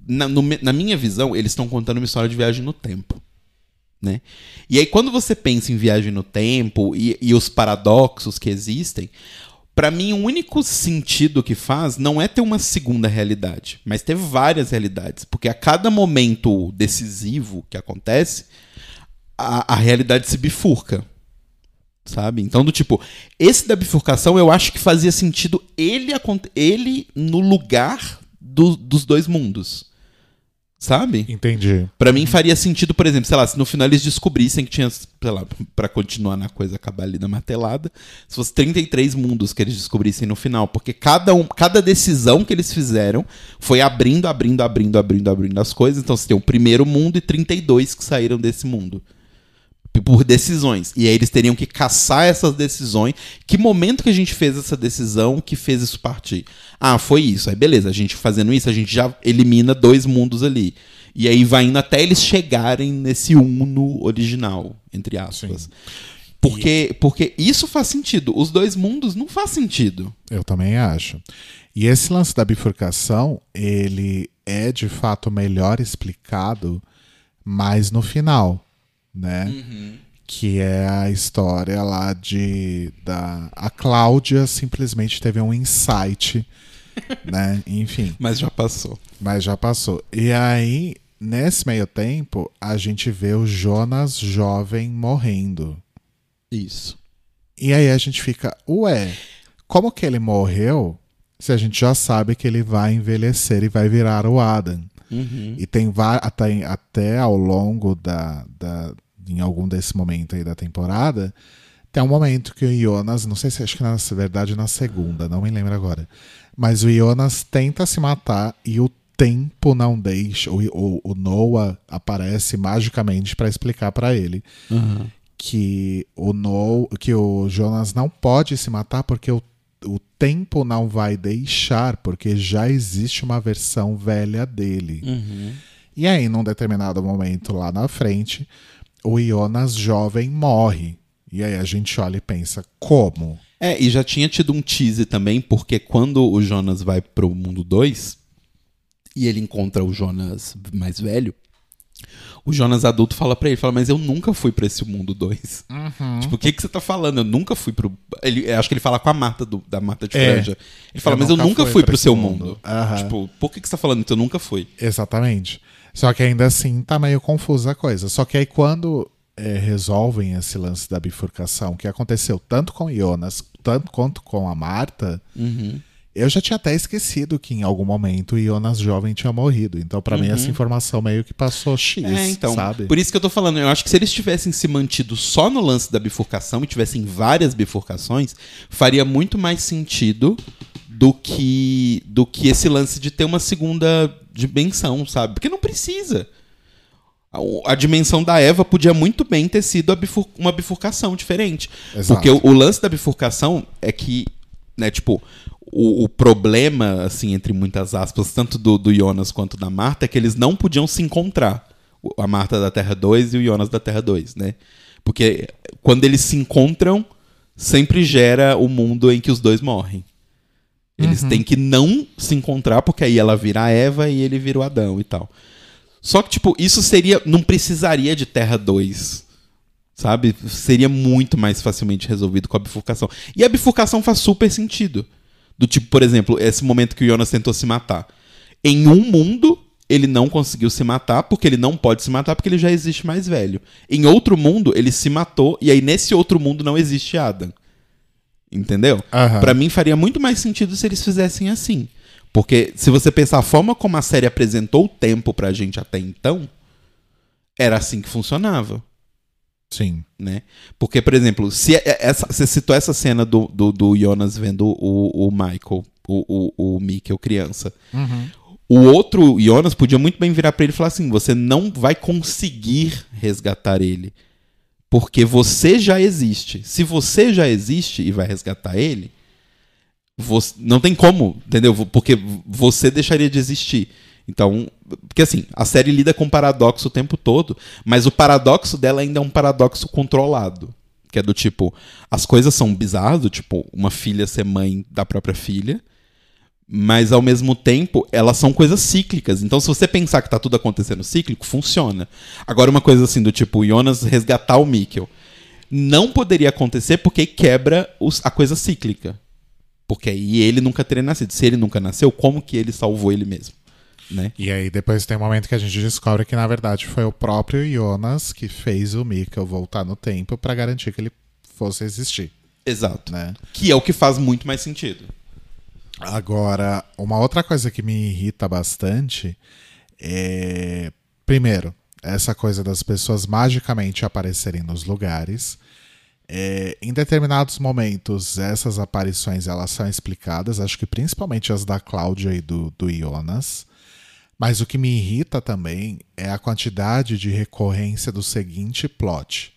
na, no na minha visão, eles estão contando uma história de viagem no tempo. Né? E aí, quando você pensa em viagem no tempo e, e os paradoxos que existem, pra mim, o único sentido que faz não é ter uma segunda realidade, mas ter várias realidades. Porque a cada momento decisivo que acontece, a, a realidade se bifurca sabe? Então, do tipo, esse da bifurcação eu acho que fazia sentido ele, ele no lugar do- dos dois mundos. Sabe? Entendi. Pra mim faria sentido, por exemplo, sei lá, se no final eles descobrissem que tinha, sei lá, pra continuar na coisa acabar ali na martelada, se fosse 33 mundos que eles descobrissem no final, porque cada um, cada decisão que eles fizeram foi abrindo, abrindo, abrindo, abrindo, abrindo as coisas. Então você tem o primeiro mundo e 32 que saíram desse mundo por decisões. E aí eles teriam que caçar essas decisões. Que momento que a gente fez essa decisão que fez isso partir? Ah, foi isso. Aí beleza, a gente fazendo isso, a gente já elimina dois mundos ali. E aí vai indo até eles chegarem nesse uno original, entre aspas. Sim. Porque, porque isso faz sentido. Os dois mundos não faz sentido. Eu também acho. E esse lance da bifurcação, ele é de fato melhor explicado mais no final, né? Que é a história lá de da a Cláudia simplesmente teve um insight, <laughs> né? Enfim, Mas já passou. mas já passou. E aí, nesse meio tempo, a gente vê o Jonas jovem morrendo. Isso. E aí a gente fica, ué, como que ele morreu se a gente já sabe que ele vai envelhecer e vai virar o Adam? Uhum. E tem até, até ao longo da, da. Em algum desse momento aí da temporada, tem um momento que o Jonas, não sei se acho que na verdade na segunda, não me lembro agora. Mas o Jonas tenta se matar e o tempo não deixa. O, o, o Noah aparece magicamente para explicar para ele Uhum. que o no, que o Jonas não pode se matar porque o, o tempo não vai deixar, porque já existe uma versão velha dele. Uhum. E aí, num determinado momento lá na frente, o Jonas jovem morre. E aí a gente olha e pensa, como? É, e já tinha tido um tease também, porque quando o Jonas vai pro mundo 2 e ele encontra o Jonas mais velho, o Jonas adulto fala pra ele, fala, mas eu nunca fui pra esse mundo 2. Tipo, o que, que você tá falando? Eu nunca fui pro. Ele, acho que ele fala com a Marta do- da Marta de É. Franja. Ele fala, Eu mas eu nunca nunca fui fui pro seu mundo." mundo. Aham. Tipo, por que, que você tá falando que eu nunca fui? Exatamente. Só que ainda assim tá meio confusa a coisa. Só que aí quando é, resolvem esse lance da bifurcação, que aconteceu tanto com o Jonas tanto quanto com a Marta, Uhum. eu já tinha até esquecido que em algum momento o Jonas jovem tinha morrido. Então pra mim essa informação meio que passou X, Uhum. É, então. sabe? Por isso que eu tô falando, eu acho que se eles tivessem se mantido só no lance da bifurcação e tivessem várias bifurcações, faria muito mais sentido do que do que esse lance de ter uma segunda dimensão, sabe? Porque não precisa. A, a dimensão da Eva podia muito bem ter sido bifur- uma bifurcação diferente. Exato. Porque o, o lance da bifurcação é que, né, tipo, o, o problema, assim, entre muitas aspas, tanto do, do Jonas quanto da Marta, é que eles não podiam se encontrar. A Marta da Terra 2 e o Jonas da Terra 2, né? Porque quando eles se encontram, sempre gera o mundo em que os dois morrem. Eles têm que não se encontrar, porque aí ela vira a Eva e ele vira o Adão e tal. Só que, tipo, isso seria. Não precisaria de Terra 2. Sabe? Seria muito mais facilmente resolvido com a bifurcação. E a bifurcação faz super sentido. Do tipo, por exemplo, esse momento que o Jonas tentou se matar. Em um mundo, ele não conseguiu se matar, porque ele não pode se matar, porque ele já existe mais velho. Em outro mundo, ele se matou, e aí nesse outro mundo não existe Adam. Entendeu? Aham. Pra mim faria muito mais sentido se eles fizessem assim. Porque se você pensar a forma como a série apresentou o tempo pra gente até então, era assim que funcionava, Sim. né? Porque, por exemplo, se é- essa, você citou essa cena do, do, do Jonas vendo o, o Michael, o, o, o Mikkel criança. O outro Jonas podia muito bem virar pra ele e falar assim: você não vai conseguir resgatar ele. Porque você já existe. Se você já existe e vai resgatar ele, você- não tem como, entendeu? Porque você deixaria de existir. Então, porque assim, a série lida com paradoxo o tempo todo, mas o paradoxo dela ainda é um paradoxo controlado. Que é do tipo, as coisas são bizarras, tipo, uma filha ser mãe da própria filha, mas ao mesmo tempo elas são coisas cíclicas. Então, se você pensar que tá tudo acontecendo cíclico, funciona. Agora, uma coisa assim do tipo, o Jonas resgatar o Mikkel. Não poderia acontecer porque quebra os- a coisa cíclica. Porque aí ele nunca teria nascido. Se ele nunca nasceu, como que ele salvou ele mesmo? Né? E aí depois tem um momento que a gente descobre que na verdade foi o próprio Jonas que fez o Mikkel voltar no tempo pra garantir que ele fosse existir, Exato. né? Que é o que faz muito mais sentido. Agora, uma outra coisa que me irrita bastante é. Primeiro, essa coisa das pessoas magicamente aparecerem nos lugares. É, em determinados momentos, essas aparições elas são explicadas, acho que principalmente as da Cláudia e do, do Jonas. Mas o que me irrita também é a quantidade de recorrência do seguinte plot.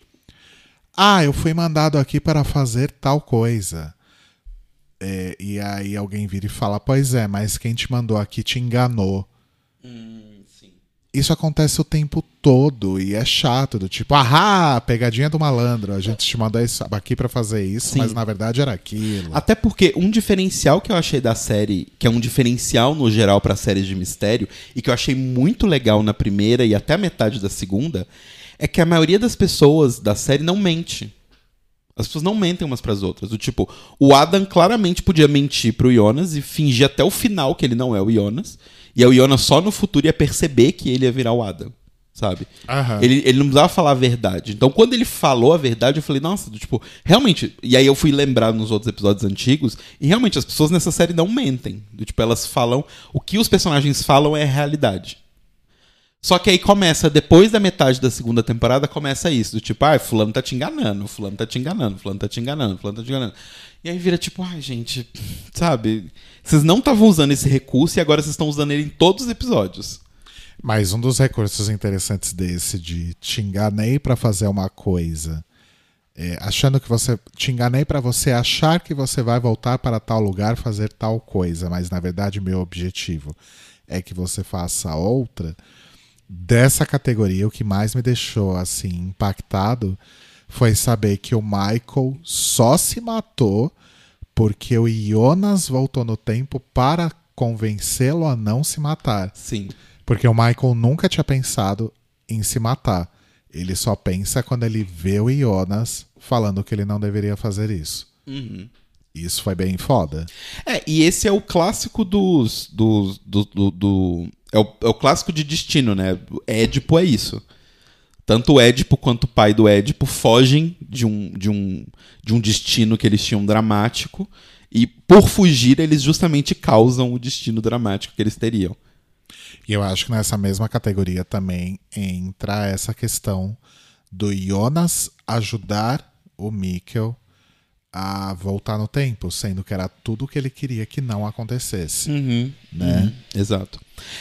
Ah, eu fui mandado aqui para fazer tal coisa. É, e aí alguém vira e fala: Pois é, mas quem te mandou aqui te enganou. Isso acontece o tempo todo e é chato, do tipo, ahá, pegadinha do malandro, a gente te mandou isso aqui pra fazer isso, Sim. mas na verdade era aquilo. Até porque um diferencial que eu achei da série, que é um diferencial no geral para séries de mistério, e que eu achei muito legal na primeira e até a metade da segunda, é que a maioria das pessoas da série não mente. As pessoas não mentem umas pras outras. Do tipo, o Adam claramente podia mentir pro Jonas e fingir até o final que ele não é o Jonas. E aí o Jonas só no futuro ia perceber que ele ia virar o Adam. Sabe? Aham. Ele, ele não precisava falar a verdade. Então, quando ele falou a verdade, eu falei, nossa, do tipo, realmente. E aí eu fui lembrar nos outros episódios antigos, e realmente as pessoas nessa série não mentem. Do tipo, elas falam. O que os personagens falam é a realidade. Só que aí começa, depois da metade da segunda temporada, começa isso, do tipo, ah, fulano tá te enganando, fulano tá te enganando, fulano tá te enganando, fulano tá te enganando. E aí vira tipo, ai, gente, <laughs> sabe? Vocês não estavam usando esse recurso e agora vocês estão usando ele em todos os episódios. Mas um dos recursos interessantes desse de te enganei pra fazer uma coisa é, achando que você. Te enganei para você achar que você vai voltar para tal lugar fazer tal coisa, mas na verdade meu objetivo é que você faça outra. Dessa categoria, o que mais me deixou assim impactado foi saber que o Michael só se matou porque o Jonas voltou no tempo para convencê-lo a não se matar. Sim. Porque o Michael nunca tinha pensado em se matar. Ele só pensa quando ele vê o Jonas falando que ele não deveria fazer isso. Uhum. Isso foi bem foda. É, e esse é o clássico dos. dos do, do, do- é, o, é o clássico de destino, né? Édipo é isso. Tanto o Édipo quanto o pai do Édipo fogem de um, de um, de um destino que eles tinham dramático. E por fugir, eles justamente causam o destino dramático que eles teriam. E eu acho que nessa mesma categoria também entra essa questão do Jonas ajudar o Mikkel a voltar no tempo, sendo que era tudo o que ele queria que não acontecesse. Uhum, Né? uhum, exato.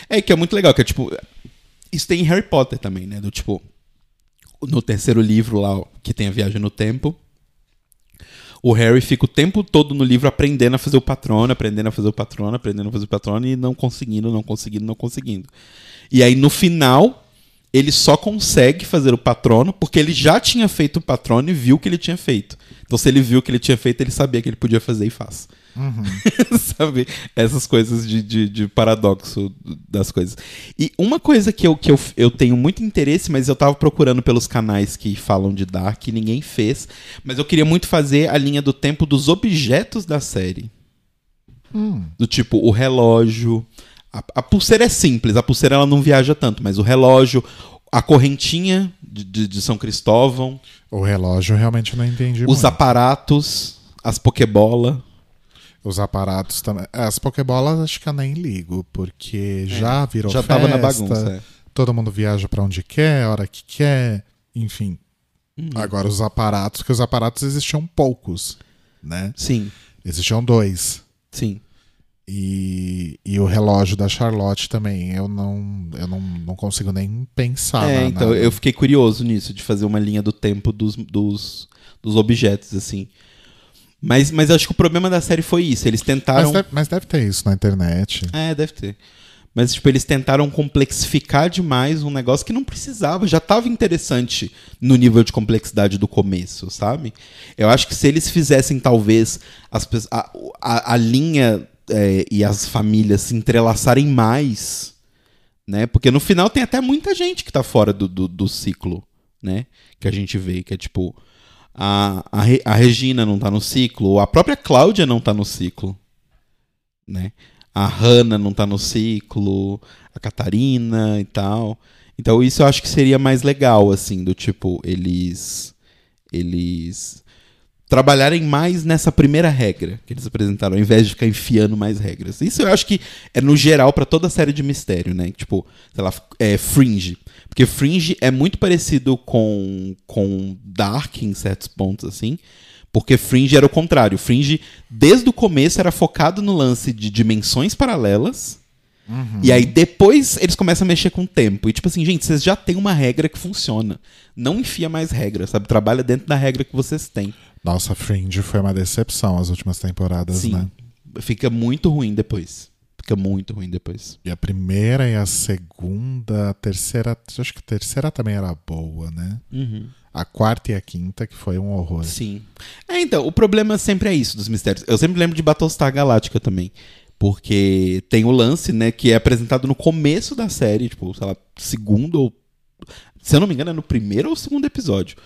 É que é muito legal, que é tipo. Isso tem em Harry Potter também, né? Do tipo. No terceiro livro lá, que tem a viagem no tempo. O Harry fica o tempo todo no livro aprendendo a fazer o patrono, aprendendo a fazer o patrono, aprendendo a fazer o patrono e não conseguindo, não conseguindo, não conseguindo. E aí no final, ele só consegue fazer o patrono porque ele já tinha feito o patrono e viu o que ele tinha feito. Então se ele viu o que ele tinha feito, ele sabia que ele podia fazer e faz. <laughs> Sabe? Essas coisas de, de, de paradoxo das coisas. E uma coisa que, eu, que eu, eu tenho muito interesse, mas eu tava procurando pelos canais que falam de Dark e ninguém fez. Mas eu queria muito fazer a linha do tempo dos objetos da série. Do tipo, o relógio. A, a pulseira é simples, a pulseira ela não viaja tanto, mas o relógio, a correntinha de, de, de São Cristóvão, O relógio eu realmente não entendi os muito. aparatos, as pokebola. Os aparatos também. As pokebolas acho que eu nem ligo, porque já virou É, Já festa, tava na bagunça. é. todo mundo viaja pra onde quer, a hora que quer, enfim. Uhum. Agora os aparatos, que os aparatos existiam poucos, né? Sim, Existiam dois. sim. E, e o relógio da Charlotte também, eu não, eu não, não consigo nem pensar. é, na- então na- eu fiquei curioso nisso, de fazer uma linha do tempo dos, dos, dos objetos, assim. Mas, mas acho que o problema da série foi isso. Eles mas, tentaram. deve, mas deve ter isso na internet. É, deve ter. Mas, tipo, eles tentaram complexificar demais um negócio que não precisava. Já tava interessante no nível de complexidade do começo, sabe? Eu acho que se eles fizessem, talvez, as, a, a, a linha é, e as famílias se entrelaçarem mais, né? Porque no final tem até muita gente que tá fora do, do, do ciclo, né? Que a gente vê, que é tipo... A, a, Re- a Regina não tá no ciclo, a própria Cláudia não tá no ciclo, né? A Hannah não tá no ciclo, a Catarina e tal. Então isso eu acho que seria mais legal, assim, do tipo, eles. Eles trabalharem mais nessa primeira regra que eles apresentaram, ao invés de ficar enfiando mais regras. Isso eu acho que é no geral pra toda a série de mistério, né? Tipo, sei lá, é Fringe. Porque Fringe é muito parecido com, com Dark em certos pontos, assim. Porque Fringe era o contrário. Fringe, desde o começo, era focado no lance de dimensões paralelas. E aí depois eles começam a mexer com o tempo. E tipo assim, gente, vocês já têm uma regra que funciona. Não enfia mais regra, sabe? Trabalha dentro da regra que vocês têm. Nossa, Fringe foi uma decepção as últimas temporadas, Sim. né? Fica muito ruim depois. Fica muito ruim depois. E a primeira e a segunda, a terceira, acho que a terceira também era boa, né? A quarta e a quinta, que foi um horror. Sim. É, então, o problema sempre é isso dos mistérios. Eu sempre lembro de Battlestar Galáctica também. Porque tem o lance, né, que é apresentado no começo da série, tipo, sei lá, segundo ou. Se eu não me engano, é no primeiro ou segundo episódio.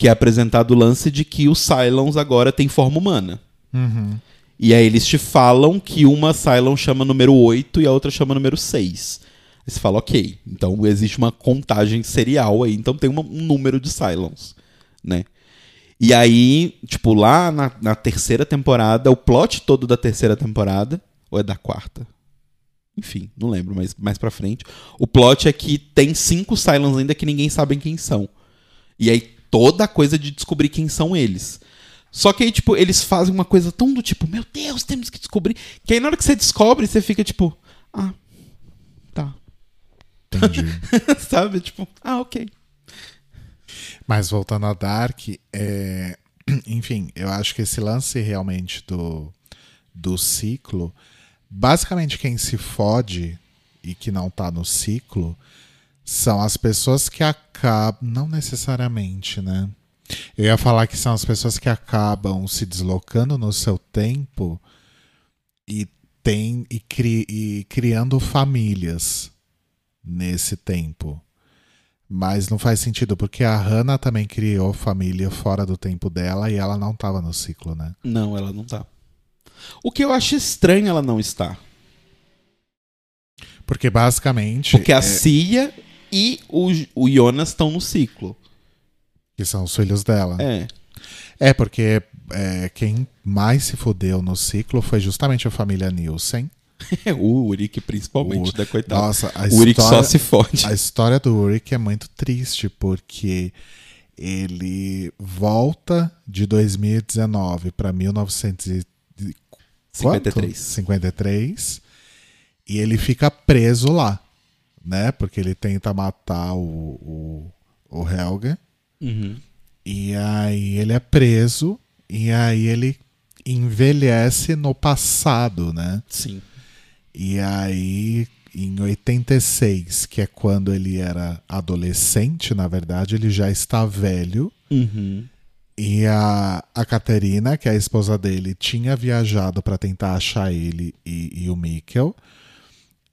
Que é apresentado o lance de que os Cylons agora têm forma humana. Uhum. E aí eles te falam que uma Cylon chama número 8 e a outra chama número 6. Aí você fala, ok, então existe uma contagem serial aí, então tem uma- um número de Cylons, né? E aí, tipo, lá na, na terceira temporada, o plot todo da terceira temporada, ou é da quarta? Enfim, não lembro, mas mais pra frente. O plot é que tem cinco Cylons ainda que ninguém sabe quem são. E aí toda a coisa de descobrir quem são eles. Só que aí, tipo, eles fazem uma coisa tão do tipo, meu Deus, temos que descobrir. Que aí na hora que você descobre, você fica tipo, ah, tá. Entendi. <laughs> Sabe? Tipo, ah, ok. Mas voltando a Dark, é... <clears throat> enfim, eu acho que esse lance realmente do, do ciclo, basicamente quem se fode e que não tá no ciclo são as pessoas que acabam. Não necessariamente, né? Eu ia falar que são as pessoas que acabam se deslocando no seu tempo e, tem, e, cri, e criando famílias nesse tempo. Mas não faz sentido, porque a Hannah também criou família fora do tempo dela e ela não estava no ciclo, né? Não, ela não tá. O que eu acho estranho ela não estar. Porque basicamente. Porque a é... Cia e o, o Jonas estão no ciclo. Que são os filhos dela. É. É, porque é, quem mais se fodeu no ciclo foi justamente a família Nielsen. <laughs> o Uric, principalmente, o... da coitada. Nossa, a o Uric só se fode. A história do Uric é muito triste, porque ele volta de 2019 para 1953. 53. E ele fica preso lá, né? Porque ele tenta matar o, o, o Helga. Uhum. E aí ele é preso e aí ele envelhece no passado, né? Sim. E aí em 86, que é quando ele era adolescente, na verdade, ele já está velho. Uhum. E a, a Caterina, que é a esposa dele, tinha viajado para tentar achar ele e, e o Mikkel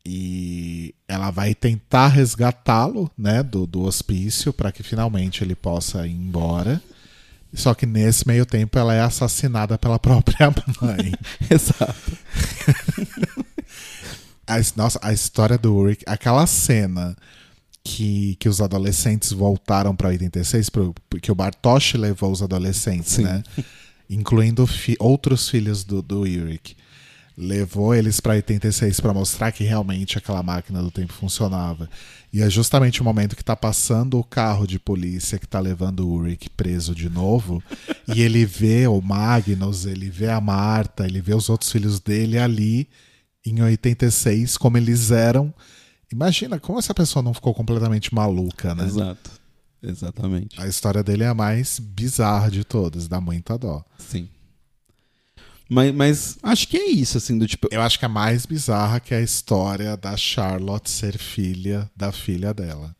e ela vai tentar resgatá-lo, né, do, do hospício para que finalmente ele possa ir embora. Só que nesse meio tempo ela é assassinada pela <laughs> própria mãe. <laughs> Exato. <laughs> a, nossa, a história do Rick, aquela cena que, que os adolescentes voltaram para 86, pro, que o Bartosz levou os adolescentes, Sim. né? Incluindo fi, outros filhos do, do Ulrich levou eles para 86 para mostrar que realmente aquela máquina do tempo funcionava. E é justamente o momento que está passando o carro de polícia que está levando o Ulrich preso de novo, <laughs> e ele vê o Magnus, ele vê a Marta, ele vê os outros filhos dele ali em 86 como eles eram. Imagina como essa pessoa não ficou completamente maluca, né? Exato. Exatamente. A história dele é a mais bizarra de todas, dá muita dó. Sim. Mas, mas acho que é isso, assim, do tipo. Eu acho que é mais bizarra que a história da Charlotte ser filha da filha dela.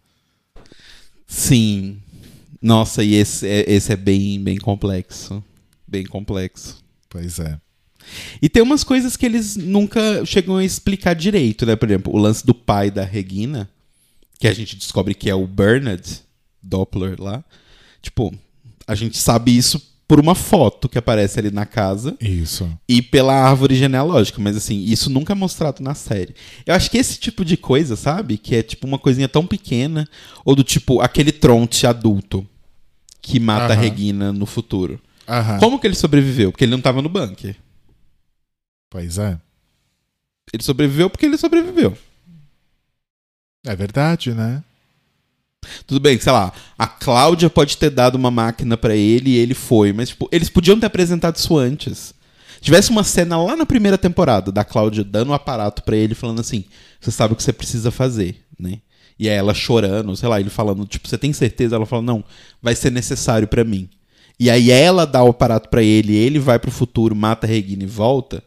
Sim. Nossa, e esse é, esse é bem, bem complexo. Bem complexo. Pois é. E tem umas coisas que eles nunca chegam a explicar direito, né? Por exemplo, o lance do pai da Regina, que a gente descobre que é o Bernard Doppler lá. Tipo, a gente sabe isso por uma foto que aparece ali na casa. Isso. E pela árvore genealógica, mas assim, isso nunca é mostrado na série. Eu acho que esse tipo de coisa, sabe? Que é tipo uma coisinha tão pequena, ou do tipo aquele tronte adulto que mata uh -huh. Regina no futuro. Uh -huh. Como que ele sobreviveu? Porque ele não tava no bunker. Pois é. Ele sobreviveu porque ele sobreviveu. É verdade, né? Tudo bem, sei lá, a Cláudia pode ter dado uma máquina para ele e ele foi, mas tipo, eles podiam ter apresentado isso antes. Tivesse uma cena lá na primeira temporada da Cláudia dando o um aparato para ele falando assim: "Você sabe o que você precisa fazer", né? E aí ela chorando, sei lá, ele falando, tipo, "Você tem certeza?" Ela fala: "Não, vai ser necessário para mim". E aí ela dá o aparato para ele, ele vai pro futuro, mata a Regina e volta.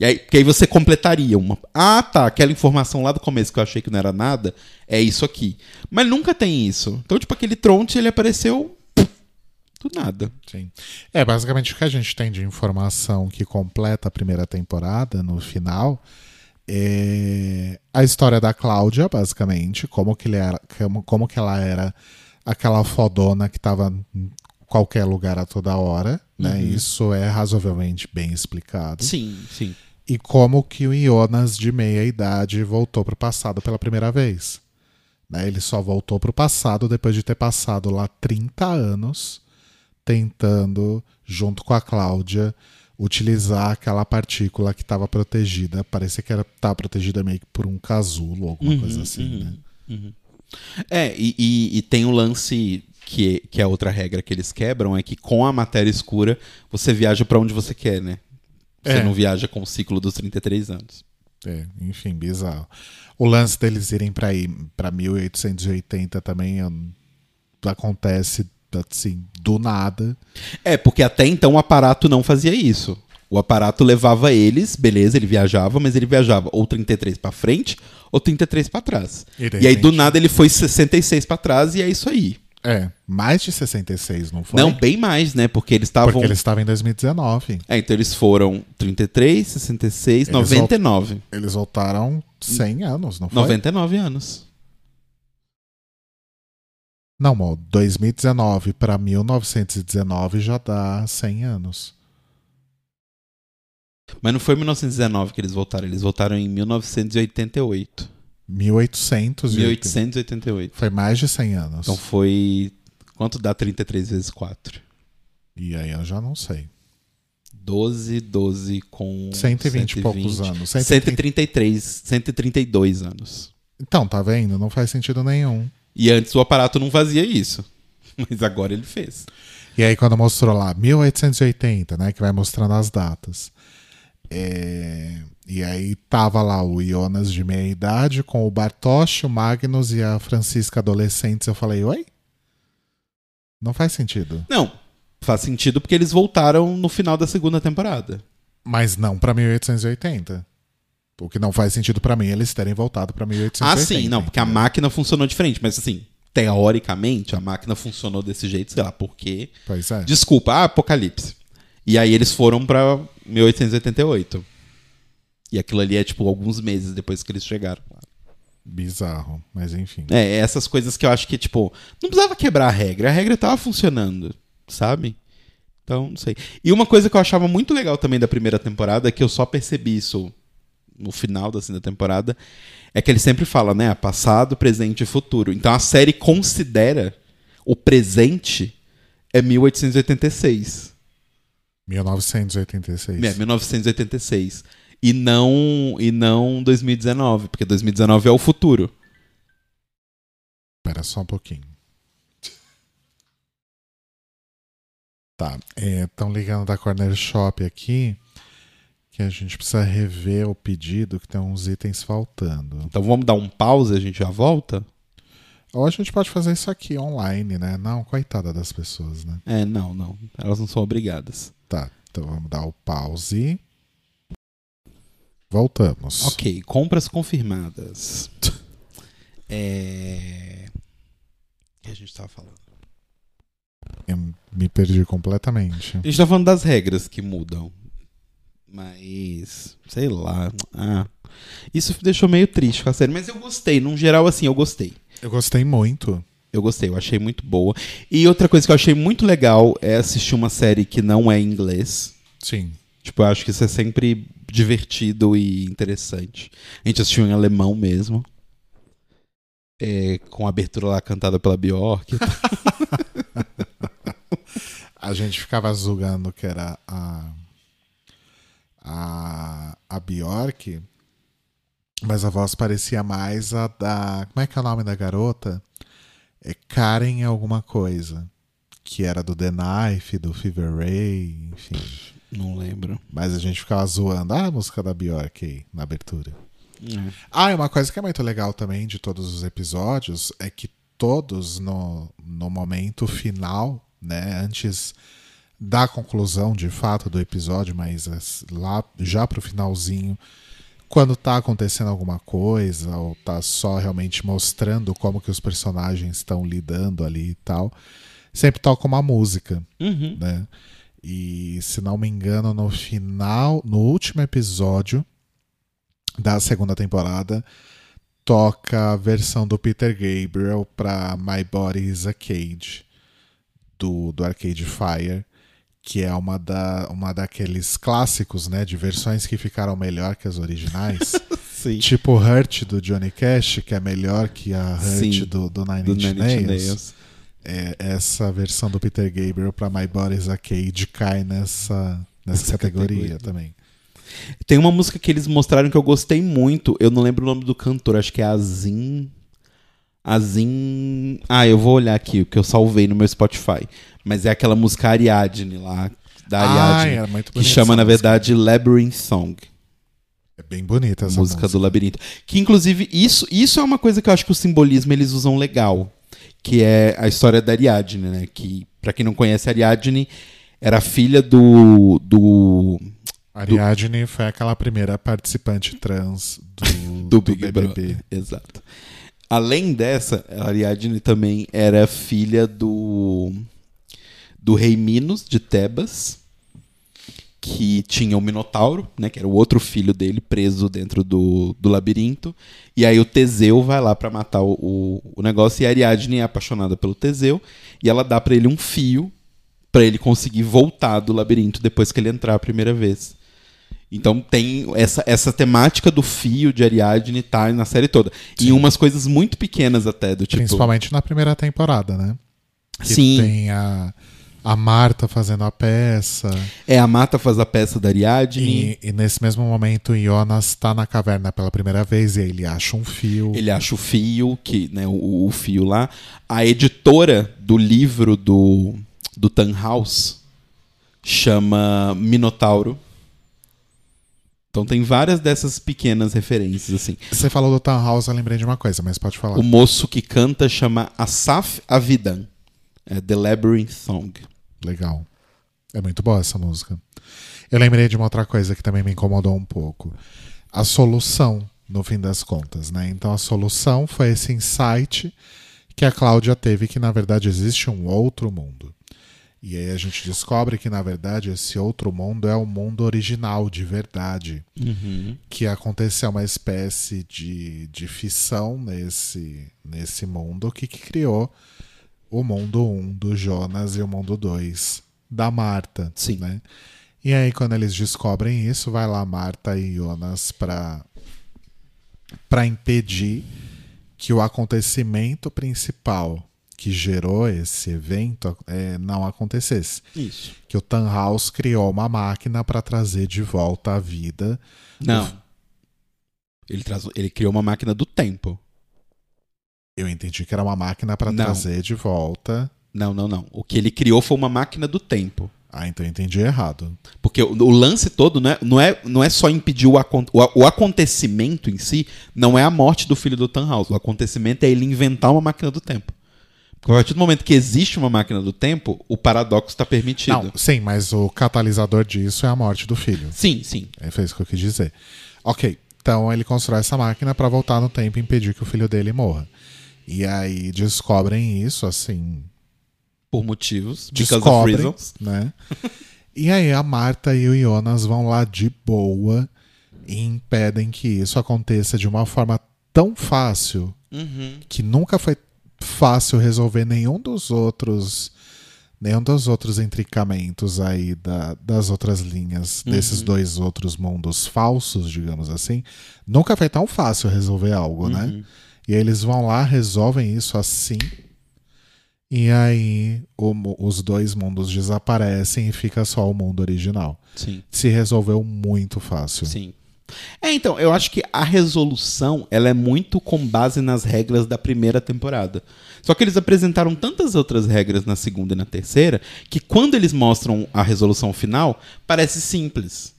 E aí, que aí você completaria uma. Ah, tá. Aquela informação lá do começo que eu achei que não era nada, é isso aqui. Mas nunca tem isso. Então, tipo, aquele tronte, ele apareceu do nada. Sim. É, basicamente o que a gente tem de informação que completa a primeira temporada, no final, é a história da Cláudia, basicamente, como que, ele era, como, como que ela era aquela fodona que estava em qualquer lugar a toda hora, né? Uhum. Isso é razoavelmente bem explicado. Sim, sim e como que o Jonas de meia idade voltou para o passado pela primeira vez. Né? Ele só voltou para o passado depois de ter passado lá 30 anos tentando, junto com a Cláudia, utilizar aquela partícula que estava protegida. Parecia que estava protegida meio que por um casulo, alguma uhum, coisa assim. Uhum, né? uhum. É, e, e, e, tem o lance que, que é outra regra que eles quebram, é que com a matéria escura você viaja para onde você quer, né? Você é. não viaja com o ciclo dos 33 anos. É, enfim, bizarro. O lance deles irem para ir para 1880 também eu acontece assim, do nada. É, porque até então o aparato não fazia isso. O aparato levava eles, beleza, ele viajava, mas ele viajava ou 33 para frente ou 33 para trás. E E aí do nada ele foi 66 para trás e é isso aí. É, mais de 66, não foi? Não, bem mais, né? Porque eles estavam. Porque eles estavam em 2019. É, então eles foram 33, 66, Eles 99. Eles voltaram 100 anos, não foi? 99 anos. Não, amor, 2019 para 1919 já dá 100 anos. Mas não foi em 1919 que eles voltaram, eles voltaram em 1988. 1800 e 1888. Foi mais de 100 anos. Então foi. Quanto dá 33 vezes 4? E aí eu já não sei. 12, 12 com. 120 e poucos anos. 130. 133, 132 anos. Então, tá vendo? Não faz sentido nenhum. E antes o aparato não fazia isso. <laughs> Mas agora ele fez. E aí quando mostrou lá 1880, né, que vai mostrando as datas. É, E aí tava lá o Jonas de meia idade com o Bartosz, o Magnus e a Francisca adolescentes. Eu falei, oi? Não faz sentido. Não, faz sentido porque eles voltaram no final da segunda temporada. Mas não pra 1880. O que não faz sentido pra mim é eles terem voltado pra 1880. Ah, sim, não, porque a máquina funcionou diferente, mas assim, teoricamente a máquina funcionou desse jeito, sei lá, por quê? Pois é. Desculpa, ah, Apocalipse. E aí eles foram pra 1888. E aquilo ali é tipo alguns meses depois que eles chegaram. Bizarro, mas enfim. É, essas coisas que eu acho que, tipo, não precisava quebrar a regra, a regra tava funcionando, sabe? Então, não sei. E uma coisa que eu achava muito legal também da primeira temporada, que eu só percebi isso no final assim, da temporada, é que ele sempre fala, né? Passado, presente e futuro. Então a série considera o presente é 1886. 1986. É, 1986. E não, e não 2019, porque 2019 é o futuro. Espera só um pouquinho. Tá, estão ligando da Corner Shop aqui que a gente precisa rever o pedido que tem uns itens faltando. Então vamos dar um pause e a gente já volta? Ou a gente pode fazer isso aqui online, né? Não, coitada das pessoas, né? É, não, não. Elas não são obrigadas. Tá, então vamos dar o pause. Voltamos. Ok, compras confirmadas. <laughs> É. O que a gente tava falando? Eu me perdi completamente. A gente tá falando das regras que mudam. Mas. Sei lá. Ah. Isso deixou meio triste com a série. Mas eu gostei. Num geral, assim, eu gostei. Eu gostei muito. Eu gostei, eu achei muito boa. E outra coisa que eu achei muito legal é assistir uma série que não é em inglês. Sim. Tipo, eu acho que isso é sempre divertido e interessante. A gente assistiu em alemão mesmo. É, com a abertura lá cantada pela Bjork. <laughs> A gente ficava julgando que era a. A, a Bjork, mas a voz parecia mais a da. Como é que é o nome da garota? É Karen alguma coisa. Que era do The Knife, do Fever Ray, enfim. Não lembro. Mas a gente ficava zoando. Ah, a música da Bjork aí, na abertura. É. Ah, e uma coisa que é muito legal também de todos os episódios é que todos no, no momento final, né, antes da conclusão de fato do episódio, mas as- lá já pro finalzinho, quando tá acontecendo alguma coisa ou tá só realmente mostrando como que os personagens estão lidando ali e tal, sempre toca uma música Uhum. né? E se não me engano, no final, no último episódio da segunda temporada, toca a versão do Peter Gabriel para My Body is a Cage do, do Arcade Fire, que é uma, da, uma daqueles clássicos, né, de versões que ficaram melhor que as originais. <laughs> Sim. tipo Hurt do Johnny Cash, que é melhor que a Hurt Sim, do, do Nine Do Inch Nine Inch Nails. Nails. É, essa versão do Peter Gabriel para My Body's Arcade cai nessa, nessa categoria, categoria. também. Tem uma música que eles mostraram que eu gostei muito. Eu não lembro o nome do cantor, acho que é Azim. Azim. Ah, eu vou olhar aqui, o que eu salvei no meu Spotify. Mas é aquela música Ariadne lá, da Ah, Ariadne. era muito que chama, na música. verdade, Labyrinth Song. É bem bonita essa música, música. do labirinto. Que inclusive isso, isso é uma coisa que eu acho que o simbolismo eles usam legal. Que é a história da Ariadne, né? Que, pra quem não conhece, a Ariadne era filha do. do Ariadne foi aquela primeira participante trans do, <laughs> do do Big BBB. Brother. Exato. Além dessa, a Ariadne também era filha do do rei Minos de Tebas, que tinha o Minotauro, né, que era o outro filho dele preso dentro do, do labirinto. E aí o Teseu vai lá pra matar o, o, o negócio e a Ariadne é apaixonada pelo Teseu e ela dá pra ele um fio pra ele conseguir voltar do labirinto depois que ele entrar a primeira vez. Então tem essa, essa temática do fio de Ariadne tá na série toda. E Sim. umas coisas muito pequenas até, do tipo. Principalmente na primeira temporada, né? Que Sim. tem a, a Marta fazendo a peça. É, a Mata faz a peça da Ariadne. E, e nesse mesmo momento, Jonas tá na caverna pela primeira vez e aí ele acha um fio. Ele acha o fio, que, né, o, o fio lá. A editora do livro do, do Tannhaus chama Minotauro. Então tem várias dessas pequenas referências, assim. Você falou do Townhouse, eu lembrei de uma coisa, mas pode falar. O moço que canta chama Asaf Avidan. É The Labyrinth Song. Legal. É muito boa essa música. Eu lembrei de uma outra coisa que também me incomodou um pouco. A solução, no fim das contas, né? Então a solução foi esse insight que a Cláudia teve que na verdade existe um outro mundo. E aí a gente descobre que na verdade esse outro mundo é o mundo original de verdade, que aconteceu uma espécie de, de fissão nesse, nesse mundo que, que criou o mundo 1 do Jonas e o mundo 2 da Marta. Sim. Né? E aí, quando eles descobrem isso, vai lá Marta e Jonas para para impedir que o acontecimento principal que gerou esse evento é, não acontecesse. Isso. Que o Tannhaus criou uma máquina para trazer de volta a vida. Não. Ele, traz, ele criou uma máquina do tempo. Eu entendi que era uma máquina para trazer de volta. Não, não, não. O que ele criou foi uma máquina do tempo. Ah, então eu entendi errado. Porque o, o lance todo não é, não, é, não é só impedir o, o, o acontecimento em si, não é a morte do filho do Tannhaus. O acontecimento é ele inventar uma máquina do tempo. Porque a partir do momento que existe uma máquina do tempo, o paradoxo está permitido. Não, sim, mas o catalisador disso é a morte do filho. Sim, sim. É foi isso que eu quis dizer. Ok, então ele constrói essa máquina para voltar no tempo e impedir que o filho dele morra. E aí descobrem isso, assim, Por motivos. Descobrem, reasons. né? e aí a Marta e o Jonas vão lá de boa e impedem que isso aconteça de uma forma tão fácil Uhum. que nunca foi fácil resolver nenhum dos outros nenhum dos outros intricamentos aí da- das outras linhas desses dois outros mundos falsos, digamos assim, nunca foi tão fácil resolver algo, né? E aí eles vão lá, resolvem isso assim, e aí o os dois mundos desaparecem e fica só o mundo original. Sim. Se resolveu muito fácil. Sim. É, então, eu acho que a resolução, ela é muito com base nas regras da primeira temporada. Só que eles apresentaram tantas outras regras na segunda e na terceira, que quando eles mostram a resolução final, parece simples.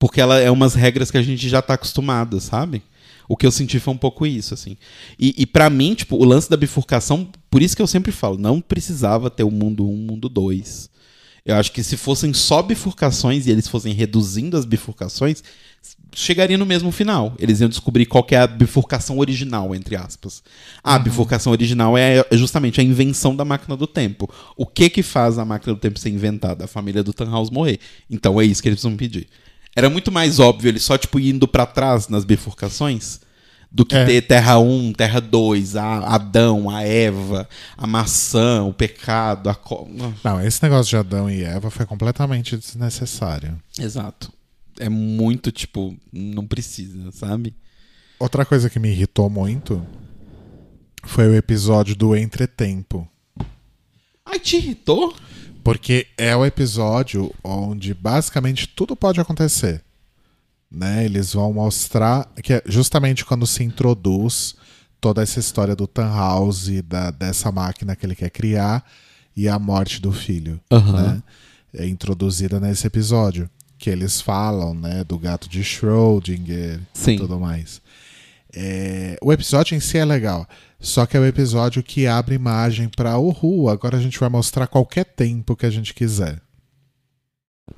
Porque ela é umas regras que a gente já tá acostumado, sabe? O que eu senti foi um pouco isso, assim. E, e para mim, tipo, o lance da bifurcação, por isso que eu sempre falo, não precisava ter o mundo 1, mundo 2. Eu acho que se fossem só bifurcações e eles fossem reduzindo as bifurcações, chegaria no mesmo final. Eles iam descobrir qual é a bifurcação original, entre aspas. A bifurcação original é é justamente a invenção da máquina do tempo. O que que faz a máquina do tempo ser inventada? A família do Tannhaus morrer. Então é isso que eles precisam pedir. Era muito mais óbvio eles só tipo indo pra trás nas bifurcações do que É. ter Terra 1, Terra 2, a Adão, a Eva, a maçã, o pecado, a. Não, esse negócio de Adão e Eva foi completamente desnecessário. Exato. É muito, tipo, não precisa, sabe? Outra coisa que me irritou muito foi o episódio do Entretempo. Ai, te irritou? Porque é o episódio onde basicamente tudo pode acontecer. Né? Eles vão mostrar que é justamente quando se introduz toda essa história do Tannhaus e da, dessa máquina que ele quer criar e a morte do filho. Aham. Né? É introduzida nesse episódio. Que eles falam né, do gato de Schrödinger Sim. e tudo mais. É, o episódio em si é legal. Só que é o episódio que abre margem para uhul, agora a gente vai mostrar qualquer tempo que a gente quiser.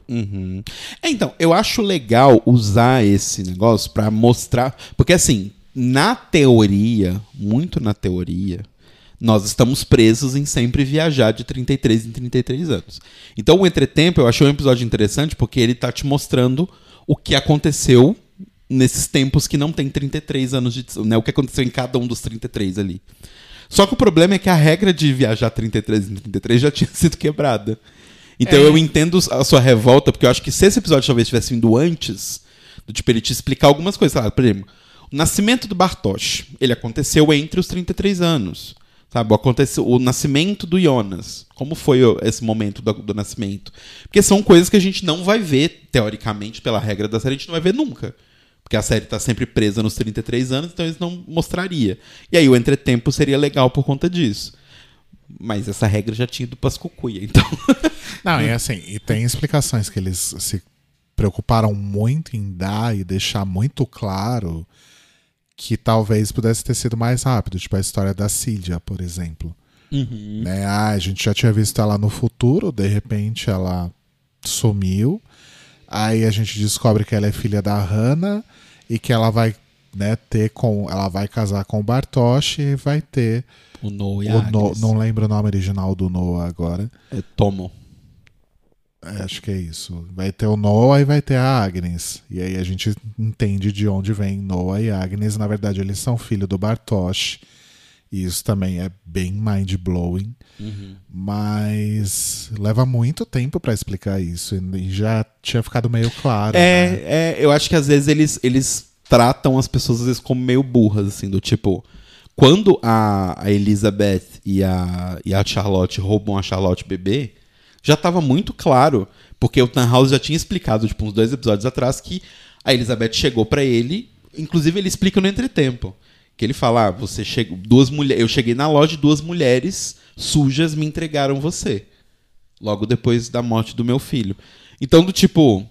Uhum. É, então, eu acho legal usar esse negócio para mostrar. Porque, assim, na teoria, muito na teoria, nós estamos presos em sempre viajar de 33 em 33 anos. Então, o Entretempo eu achei um episódio interessante porque ele tá te mostrando o que aconteceu nesses tempos que não tem 33 anos de. Né, o que aconteceu em cada um dos 33 ali. Só que o problema é que a regra de viajar 33 em 33 já <laughs> tinha sido quebrada. Então é. eu entendo a sua revolta, porque eu acho que se esse episódio talvez tivesse vindo antes, do tipo, ele te explicar algumas coisas. Sabe? Por exemplo, o nascimento do Bartosz, ele aconteceu entre os 33 anos. Sabe? Aconteceu, o nascimento do Jonas. Como foi esse momento do, do nascimento? Porque são coisas que a gente não vai ver, teoricamente, pela regra da série, a gente não vai ver nunca. Porque a série está sempre presa nos 33 anos, então eles não mostraria. E aí o entretempo seria legal por conta disso. Mas essa regra já tinha do Pascucuia, então. <laughs> Não, e assim, e tem explicações que eles se preocuparam muito em dar e deixar muito claro que talvez pudesse ter sido mais rápido, tipo a história da Cília, por exemplo. Uhum. Né? Ah, a gente já tinha visto ela no futuro, de repente ela sumiu. Aí a gente descobre que ela é filha da Hannah e que ela vai né, ter com. Ela vai casar com o Bartosz e vai ter. O Noah e o no, Não lembro o nome original do Noah agora. É Tomo. É, acho que é isso. Vai ter o Noah e vai ter a Agnes. E aí a gente entende de onde vem Noah e Agnes. Na verdade, eles são filhos do Bartosz. E isso também é bem mind-blowing. Uhum. Mas leva muito tempo para explicar isso. E já tinha ficado meio claro. É, né? é, eu acho que às vezes eles, eles tratam as pessoas às vezes como meio burras, assim, do tipo. Quando a, a Elizabeth e a, e a Charlotte roubam a Charlotte bebê, já estava muito claro, porque o Tannhaus já tinha explicado, tipo, uns dois episódios atrás, que a Elizabeth chegou para ele, inclusive ele explica no entretempo, que ele fala, ah, você chegou, duas mulheres, eu cheguei na loja, duas mulheres sujas me entregaram você, logo depois da morte do meu filho. Então, do tipo,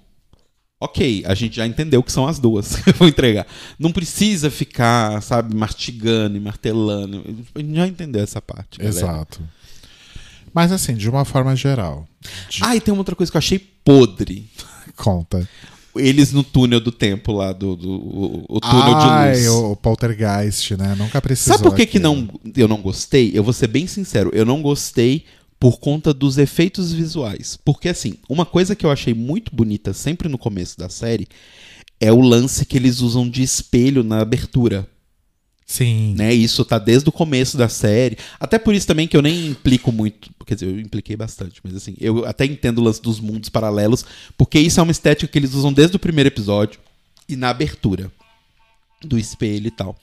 ok, a gente já entendeu que são as duas <laughs> que eu vou entregar. Não precisa ficar, sabe, mastigando e martelando. A gente já entendeu essa parte. Exato. Galera. Mas assim, de uma forma geral. De... Ah, e tem uma outra coisa que eu achei podre. Conta. Eles no túnel do tempo lá, do, do o, o túnel Ai, de luz. O, o poltergeist, né? Nunca precisou. Sabe por que, que não, eu não gostei? Eu vou ser bem sincero, eu não gostei por conta dos efeitos visuais. Porque, assim, uma coisa que eu achei muito bonita sempre no começo da série é o lance que eles usam de espelho na abertura. Sim. Né? Isso tá desde o começo da série. Até por isso também que eu nem implico muito. Quer dizer, eu impliquei bastante, mas assim, eu até entendo o lance dos mundos paralelos, porque isso é uma estética que eles usam desde o primeiro episódio e na abertura do espelho e tal.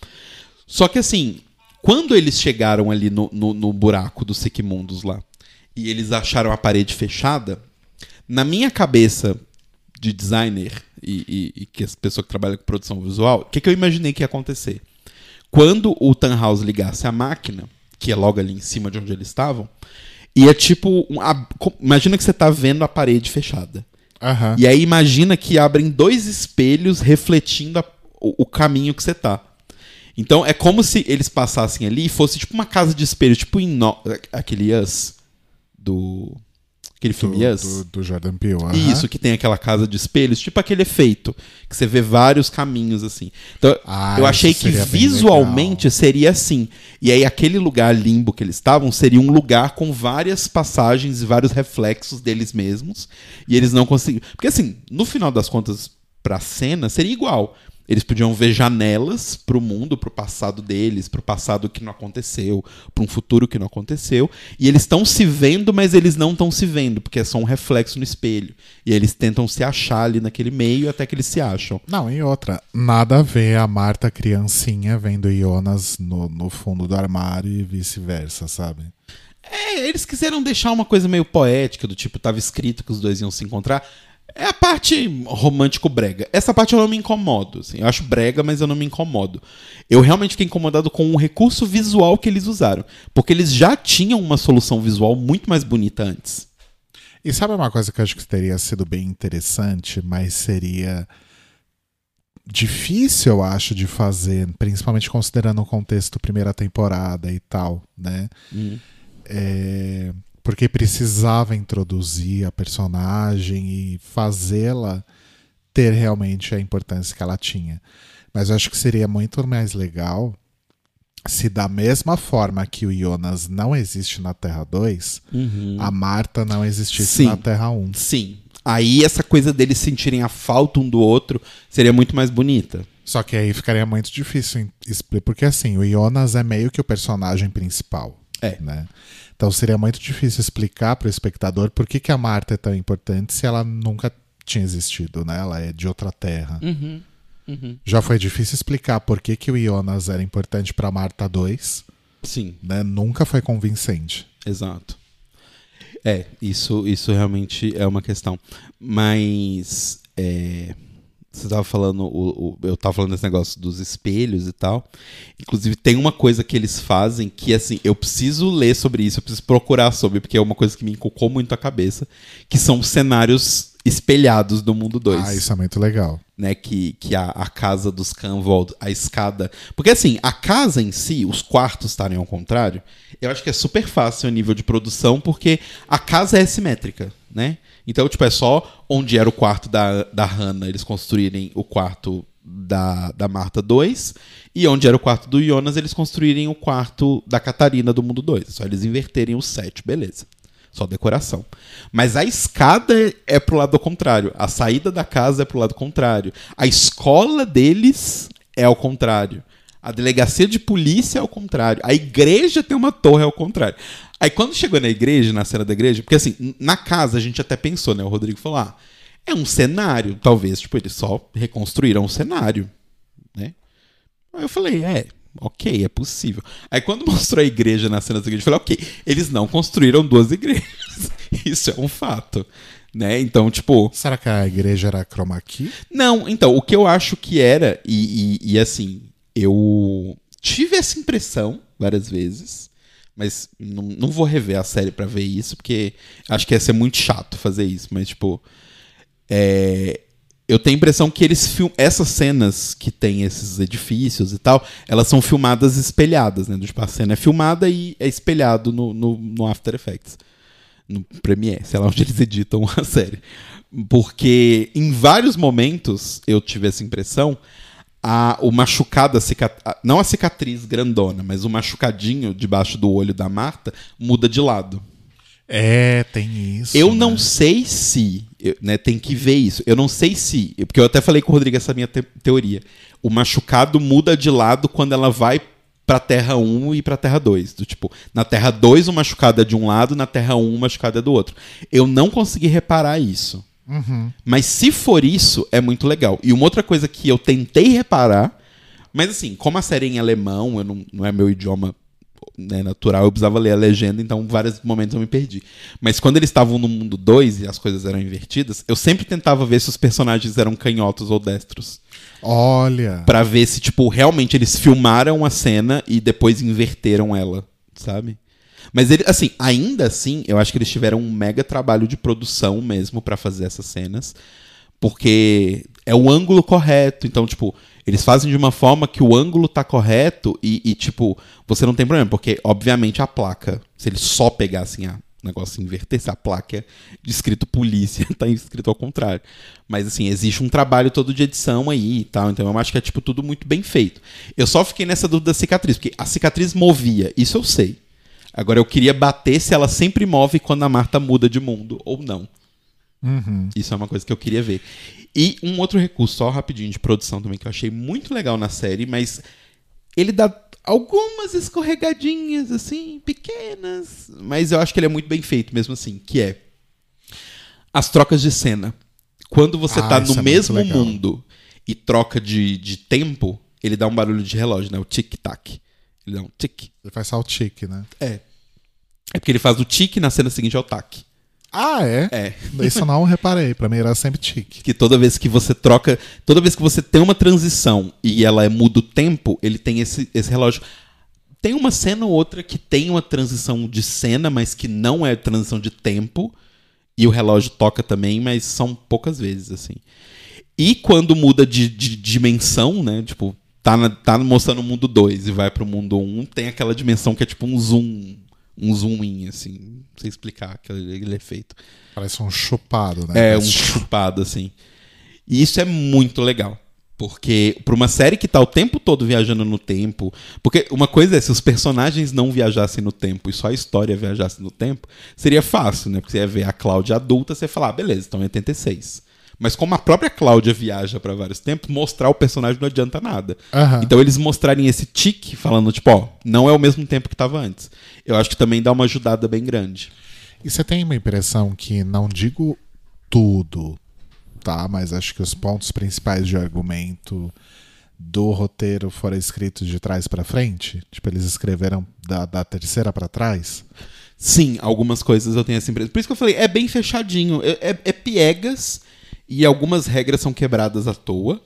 Só que assim, quando eles chegaram ali no, no, no buraco dos Sequimundos lá e eles acharam a parede fechada, na minha cabeça de designer e, e, e que as pessoas que trabalham com produção visual, o que, que eu imaginei que ia acontecer? Quando o Tannhaus ligasse a máquina, que é logo ali em cima de onde eles estavam, ia tipo. Um, a, imagina que você tá vendo a parede fechada. Uhum. E aí imagina que abrem dois espelhos refletindo a, o, o, caminho que você tá. Então é como se eles passassem ali e fosse tipo uma casa de espelho, tipo em no, aquele Us do Aquele filme do, Yes? Do, do Jordan Peele. Uh -huh. Isso, que tem aquela casa de espelhos, tipo aquele efeito, que você vê vários caminhos assim. Então, ah, eu achei que visualmente seria assim. E aí, aquele lugar limbo que eles estavam seria um lugar com várias passagens e vários reflexos deles mesmos. E eles não conseguiram. Porque, assim, no final das contas, pra cena, seria igual. Eles podiam ver janelas para o mundo, para o passado deles, para o passado que não aconteceu, para um futuro que não aconteceu. E eles estão se vendo, mas eles não estão se vendo, porque é só um reflexo no espelho. E eles tentam se achar ali naquele meio até que eles se acham. Não, e outra, nada a ver a Marta criancinha vendo Jonas no, no fundo do armário e vice-versa, sabe? É, eles quiseram deixar uma coisa meio poética, do tipo, tava escrito que os dois iam se encontrar. É a parte romântico brega. Essa parte eu não me incomodo. Assim. Eu acho brega, mas eu não me incomodo. Eu realmente fiquei incomodado com o recurso visual que eles usaram. Porque eles já tinham uma solução visual muito mais bonita antes. E sabe uma coisa que eu acho que teria sido bem interessante, mas seria difícil, eu acho, de fazer, principalmente considerando o contexto primeira temporada e tal, né? Hum. É, porque precisava introduzir a personagem e fazê-la ter realmente a importância que ela tinha. Mas eu acho que seria muito mais legal se da mesma forma que o Jonas não existe na Terra 2, Uhum. a Marta não existisse Sim. na Terra 1. Sim. Aí essa coisa deles sentirem a falta um do outro seria muito mais bonita. Só que aí ficaria muito difícil explicar, porque assim, o Jonas é meio que o personagem principal. É. Né? Então seria muito difícil explicar para o espectador por que, que a Marta é tão importante se ela nunca tinha existido, né? Ela é de outra terra. Uhum. Uhum. Já foi difícil explicar por que, que o Jonas era importante para Marta 2, Sim, né? Nunca foi convincente. exato. É, isso, isso realmente é uma questão. Mas é, você estava falando, o, o- eu estava falando desse negócio dos espelhos e tal. Inclusive, tem uma coisa que eles fazem que, assim, eu preciso ler sobre isso, eu preciso procurar sobre, porque é uma coisa que me encucou muito a cabeça, que são os cenários espelhados do mundo 2 Ah, isso é muito legal. né, que, que a, a casa dos Canvold, a escada. Porque assim, a casa em si, os quartos estarem ao contrário, eu acho que é super fácil a nível de produção, porque a casa é simétrica, né? Então, tipo, é só onde era o quarto da, da Hannah, eles construírem o quarto da, da Marta 2, e onde era o quarto do Jonas, eles construírem o quarto da Catarina do mundo 2. É só eles inverterem o set, beleza. Só decoração. Mas a escada é- pro lado contrário. A saída da casa é pro lado contrário. A escola deles é ao contrário. A delegacia de polícia é ao contrário. A igreja tem uma torre ao contrário. Aí quando chegou na igreja, na cena da igreja, porque assim, na casa a gente até pensou, né? O Rodrigo falou: ah, é um cenário. Talvez, tipo, eles só reconstruíram um cenário, né? Aí eu falei, é, ok, é possível. Aí quando <laughs> mostrou a igreja na cena da igreja, eu falei, ok, eles não construíram duas igrejas. <laughs> Isso é um fato. Né? Então, tipo. Será que a igreja era chroma key? Não, então, o que eu acho que era, e, e- e, assim, eu tive essa impressão várias vezes, mas não, não vou rever a série pra ver isso, porque acho que ia ser muito chato fazer isso, mas, tipo. é, eu tenho a impressão que eles essas cenas que tem esses edifícios e tal, elas são filmadas espelhadas, né? Tipo, a cena é filmada e é espelhado no, no, no After Effects. No Premiere, sei lá <laughs> onde eles editam a série. Porque em vários momentos eu tive essa impressão, a, o machucado, a não a cicatriz grandona, mas o machucadinho debaixo do olho da Marta muda de lado. É, tem isso. Eu né? não sei se, né, tem que ver isso. Eu não sei se, porque eu até falei com o Rodrigo essa minha te- teoria. O machucado muda de lado quando ela vai pra Terra 1 e pra Terra 2. Do tipo, na Terra 2 o machucado é de um lado, na Terra 1 o machucado é do outro. Eu não consegui reparar isso. Uhum. Mas se for isso, é muito legal. E uma outra coisa que eu tentei reparar, mas assim, como a série é em alemão, eu não, não é meu idioma né, natural, eu precisava ler a legenda, então vários momentos eu me perdi. Mas quando eles estavam no mundo 2 e as coisas eram invertidas, eu sempre tentava ver se os personagens eram canhotos ou destros. Olha. Pra ver se, tipo, realmente eles filmaram a cena e depois inverteram ela, sabe? Mas ele, assim, ainda assim, eu acho que eles tiveram um mega trabalho de produção mesmo pra fazer essas cenas, porque é o ângulo correto. Então, tipo, eles fazem de uma forma que o ângulo tá correto e, e, tipo, você não tem problema, porque, obviamente, a placa, se eles só pegassem a negócio invertesse a placa de escrito polícia, <laughs> tá escrito ao contrário. Mas assim, existe um trabalho todo de edição aí e tal, então eu acho que é tipo tudo muito bem feito. Eu só fiquei nessa dúvida da cicatriz, porque a cicatriz movia, isso eu sei. Agora eu queria bater se ela sempre move quando a Marta muda de mundo ou não. Uhum. Isso é uma coisa que eu queria ver. E um outro recurso, só rapidinho, de produção também, que eu achei muito legal na série, mas ele dá algumas escorregadinhas, assim, pequenas, mas eu acho que ele é muito bem feito mesmo assim, que é as trocas de cena. Quando você Ah, tá no é mesmo mundo e troca de, de tempo, ele dá um barulho de relógio, né? O tic-tac. Ele dá um tic. Ele faz só o tique, né? É. É porque ele faz o tic na cena seguinte é o tac. Ah, é? É. Isso eu não reparei. Pra mim era sempre tique. <laughs> que toda vez que você troca, toda vez que você tem uma transição e ela é muda o tempo, ele tem esse, esse relógio. Tem uma cena ou outra que tem uma transição de cena, mas que não é transição de tempo, e o relógio toca também, mas são poucas vezes assim. E quando muda de, de dimensão, né? Tipo, tá, na- tá mostrando o mundo 2 e vai pro mundo 1, um, tem aquela dimensão que é tipo um zoom. Um zoom in, assim. Não sei explicar aquele, aquele efeito. Parece um chupado, né? É, um <laughs> chupado, assim. E isso é muito legal. Porque, pra uma série que tá o tempo todo viajando no tempo. Porque uma coisa é, se os personagens não viajassem no tempo e só a história viajasse no tempo, seria fácil, né? Porque você ia ver a Cláudia adulta, você ia falar, ah, beleza, estão em 86. Mas como a própria Cláudia viaja pra vários tempos, mostrar o personagem não adianta nada. Aham. Então eles mostrarem esse tique, falando, tipo, ó, não é o mesmo tempo que tava antes. Eu acho que também dá uma ajudada bem grande. E você tem uma impressão que, não digo tudo, tá? Mas acho que os pontos principais de argumento do roteiro foram escritos de trás pra frente? Tipo, eles escreveram da, da terceira pra trás? Sim, algumas coisas eu tenho essa impressão. Por isso que eu falei, é bem fechadinho. É, é- é piegas e algumas regras são quebradas à toa,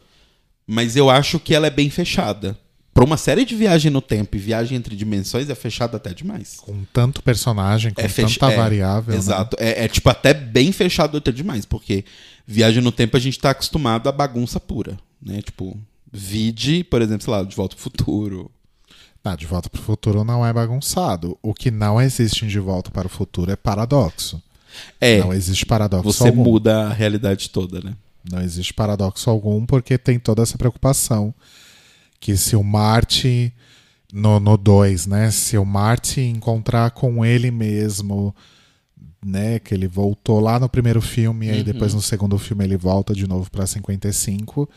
mas eu acho que ela é bem fechada. Pra uma série de viagem no tempo e viagem entre dimensões, é fechada até demais. Com tanto personagem, com É fecha- tanta é, variável. né? Exato. É, é, tipo até bem fechado até demais, porque viagem no tempo a gente tá acostumado a bagunça pura, né? Tipo, vide, por exemplo, sei lá, De Volta ao Futuro. Ah, De Volta para o Futuro não é bagunçado. O que não existe em De Volta para o Futuro é paradoxo. É, Não existe paradoxo você algum. muda a realidade toda, né? Não existe paradoxo algum porque tem toda essa preocupação que se o Marte no 2, né, se o Marte encontrar com ele mesmo, né, que ele voltou lá no primeiro filme e aí depois no segundo filme ele volta de novo para 55,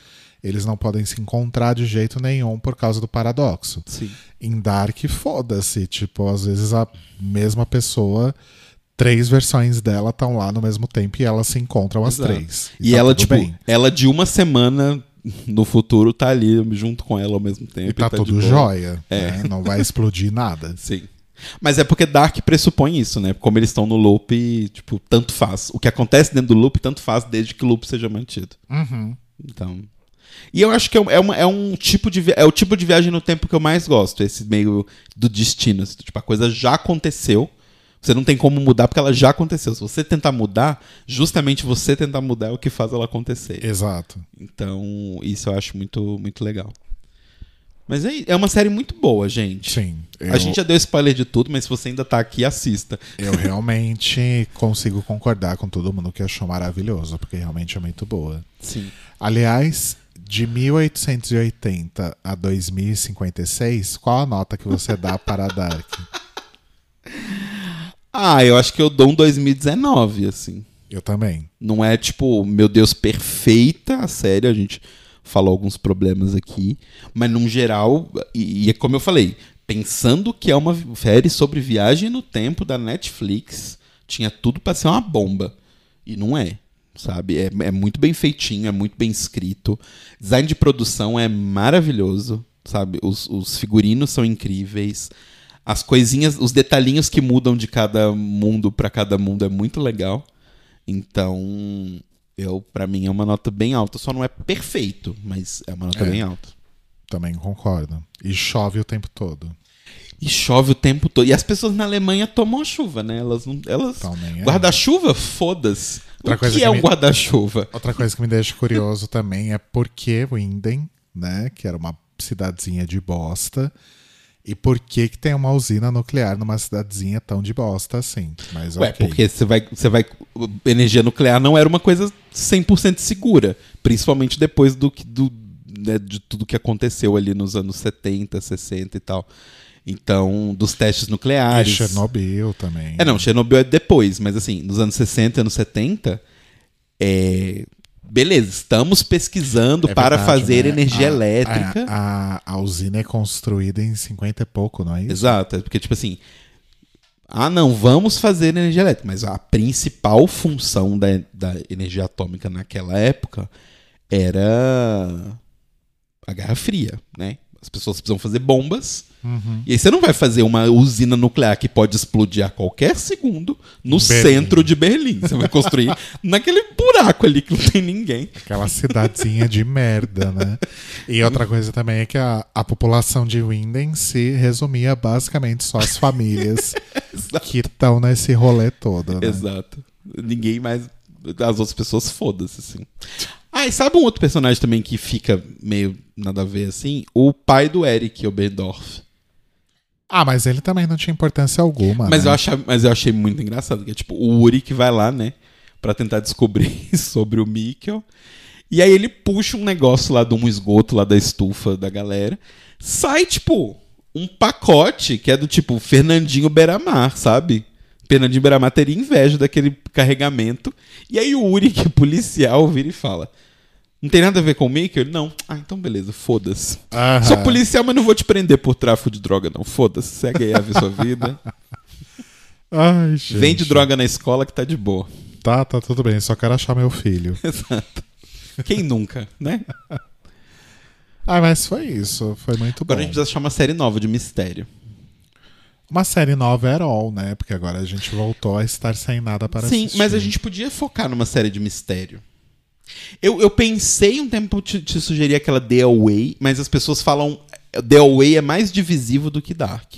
eles não podem se encontrar de jeito nenhum por causa do paradoxo. Sim. Em Dark, foda-se, tipo, às vezes a mesma pessoa Três versões dela estão lá no mesmo tempo e elas se encontram as Exato. três. E tá ela, tudo tipo, bem. ela de uma semana no futuro tá ali junto com ela ao mesmo tempo. E tá de tudo boa. jóia. É. né? Não vai explodir nada. <laughs> Sim. Mas é porque Dark pressupõe isso, né? Como eles estão no loop, tipo, tanto faz. O que acontece dentro do loop, tanto faz desde que o loop seja mantido. Uhum. Então. E eu acho que é, um- é, uma- é um tipo de é o tipo de viagem no tempo que eu mais gosto, esse meio do destino. assim, Tipo, a coisa já aconteceu. Você não tem como mudar porque ela já aconteceu. Se você tentar mudar, justamente você tentar mudar é o que faz ela acontecer. Exato. Então, isso eu acho muito, muito legal. Mas é, é uma série muito boa, gente. Sim. Eu, A gente já deu spoiler de tudo, mas se você ainda tá aqui, assista. eu realmente consigo concordar com todo mundo que achou maravilhoso, porque realmente é muito boa. Sim. Aliás, de 1880 a 2056, qual a nota que você dá para Dark? Ah, eu acho que eu dou um 2019, assim. Eu também. Não é tipo, meu Deus, perfeita a série. A gente falou alguns problemas aqui. Mas, num geral, e, e é como eu falei, pensando que é uma série sobre viagem no tempo da Netflix, tinha tudo pra ser uma bomba. E não é. Sabe? É, é muito bem feitinho, é muito bem escrito. Design de produção é maravilhoso. Sabe? Os, os figurinos são incríveis. As coisinhas, os detalhinhos que mudam de cada mundo pra cada mundo é muito legal. Então, eu para mim é uma nota bem alta. Só não é perfeito, mas é uma nota É. bem alta. Também concordo. E chove o tempo todo. E chove o tempo todo. E as pessoas na Alemanha tomam chuva, né? Elas não. Elas... É. Guarda-chuva? Foda-se. Outra O que que é me- um guarda-chuva? Outra coisa que me deixa curioso também é por que Winden, né, que era uma cidadezinha de bosta, e por que que tem uma usina nuclear numa cidadezinha tão de bosta assim. Mas Ué, ok. porque você vai, você vai. Energia nuclear não era uma coisa 100% segura. Principalmente depois do, que- do, né, de tudo que aconteceu ali nos anos 70, 60 e tal. Então, dos testes E nucleares. Chernobyl também. É, não, Chernobyl é depois, mas assim, nos anos 60 e anos 70, é. Beleza, estamos pesquisando É para verdade, fazer né? energia A- elétrica. A, a, a usina é construída em 50 e pouco, não é isso? Exato, é porque, tipo assim. Ah, não, vamos fazer energia elétrica. Mas a principal função da, da energia atômica naquela época era a Guerra Fria, né? As pessoas precisam fazer bombas. Uhum. E aí você não vai fazer uma usina nuclear que pode explodir a qualquer segundo no Berlim. centro de Berlim. Você vai construir <laughs> naquele buraco ali que não tem ninguém. Aquela cidadezinha de merda, né? E outra coisa também é que a, a população de Winden se resumia basicamente só as famílias <laughs> que estão nesse rolê todo, né? Exato. Ninguém mais. As outras pessoas foda-se, assim. Ah, e sabe um outro personagem também que fica meio nada a ver assim? O pai do Eric Oberdorf. Ah, mas ele também não tinha importância alguma. Mas, né? eu achei, mas eu achei muito engraçado, que é tipo o Uri que vai lá, né? Pra tentar descobrir <laughs> sobre o Mikkel. E aí ele puxa um negócio lá de um esgoto lá da estufa da galera. Sai, tipo, um pacote que é do tipo Fernandinho Beiramar, sabe? Fernandinho Beiramar teria inveja daquele carregamento. E aí o Uri, que é policial, vira e fala: Não tem nada a ver com o? Ele, não. Ah, então beleza, foda-se. Aham. Sou policial, mas não vou te prender por tráfico de droga, não. Foda-se, segue aí a sua vida. <laughs> Ai, gente. Vende droga na escola que tá de boa. Tá, tá tudo bem. Só quero achar meu filho. <laughs> Exato. Quem nunca, né? Ah, mas foi isso. Foi muito Agora a bom. gente precisa achar uma série nova de mistério. Uma série nova era all, né? Porque agora a gente voltou a estar sem nada para Sim, assistir. mas a gente podia focar numa série de mistério. Eu, eu pensei um tempo te, te sugerir aquela The Away, mas as pessoas falam. The Away é mais divisivo do que Dark.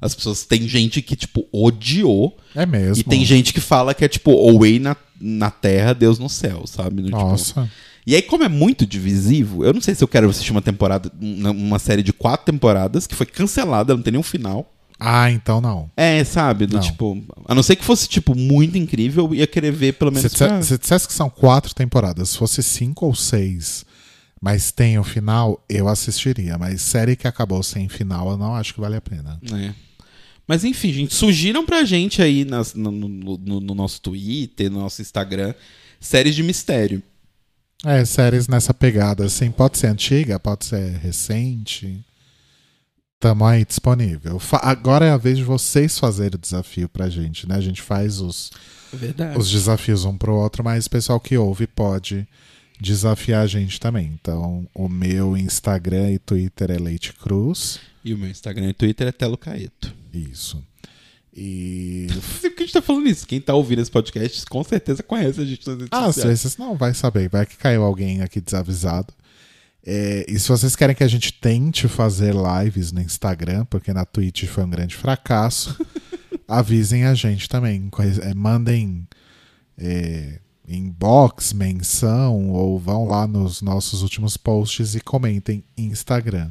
As pessoas. Tem gente que, tipo, odiou. É mesmo. E tem gente que fala que é, tipo, Away na, na terra, Deus no céu, sabe? No, tipo, Nossa. E aí, como é muito divisivo, eu não sei se eu quero assistir uma temporada, uma uma série de quatro temporadas, que foi cancelada, não tem nenhum final. Ah, então não. É, sabe? Do Não. tipo. A não ser que fosse, tipo, muito incrível, eu ia querer ver pelo menos. Se, pra- disse- se dissesse que são quatro temporadas, se fosse cinco ou seis, mas tem o final, eu assistiria. Mas série que acabou sem final, eu não acho que vale a pena. É. Mas enfim, gente, sugiram pra gente aí nas- no, no- no- no nosso Twitter, no nosso Instagram, séries de mistério. É, séries nessa pegada, assim, pode ser antiga, pode ser recente. Tamo aí disponível. Fa- agora é a vez de vocês fazerem o desafio pra gente, né? A gente faz os, verdade. os desafios um pro outro, mas o pessoal que ouve pode desafiar a gente também. Então, o meu Instagram e Twitter é Leite Cruz. E o meu Instagram e Twitter é Telo Caeto. Isso. E. Não sei por que a gente tá falando isso. Quem tá ouvindo esse podcast com certeza conhece a gente nas redes Ah, às sociais. vezes não vai saber, vai que caiu alguém aqui desavisado. É, e se vocês querem que a gente tente fazer lives no Instagram, porque na Twitch foi um grande fracasso, <laughs> avisem a gente também. É, mandem é, inbox, menção, ou vão lá nos nossos últimos posts e comentem em Instagram.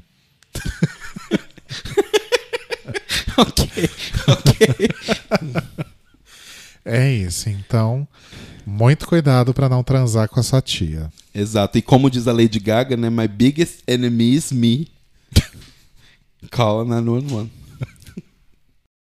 <laughs> ok, ok. <laughs> É isso, então, muito cuidado para não transar com a sua tia. Exato. E como diz a Lady Gaga, né? My biggest enemy is me. <laughs> Call 911.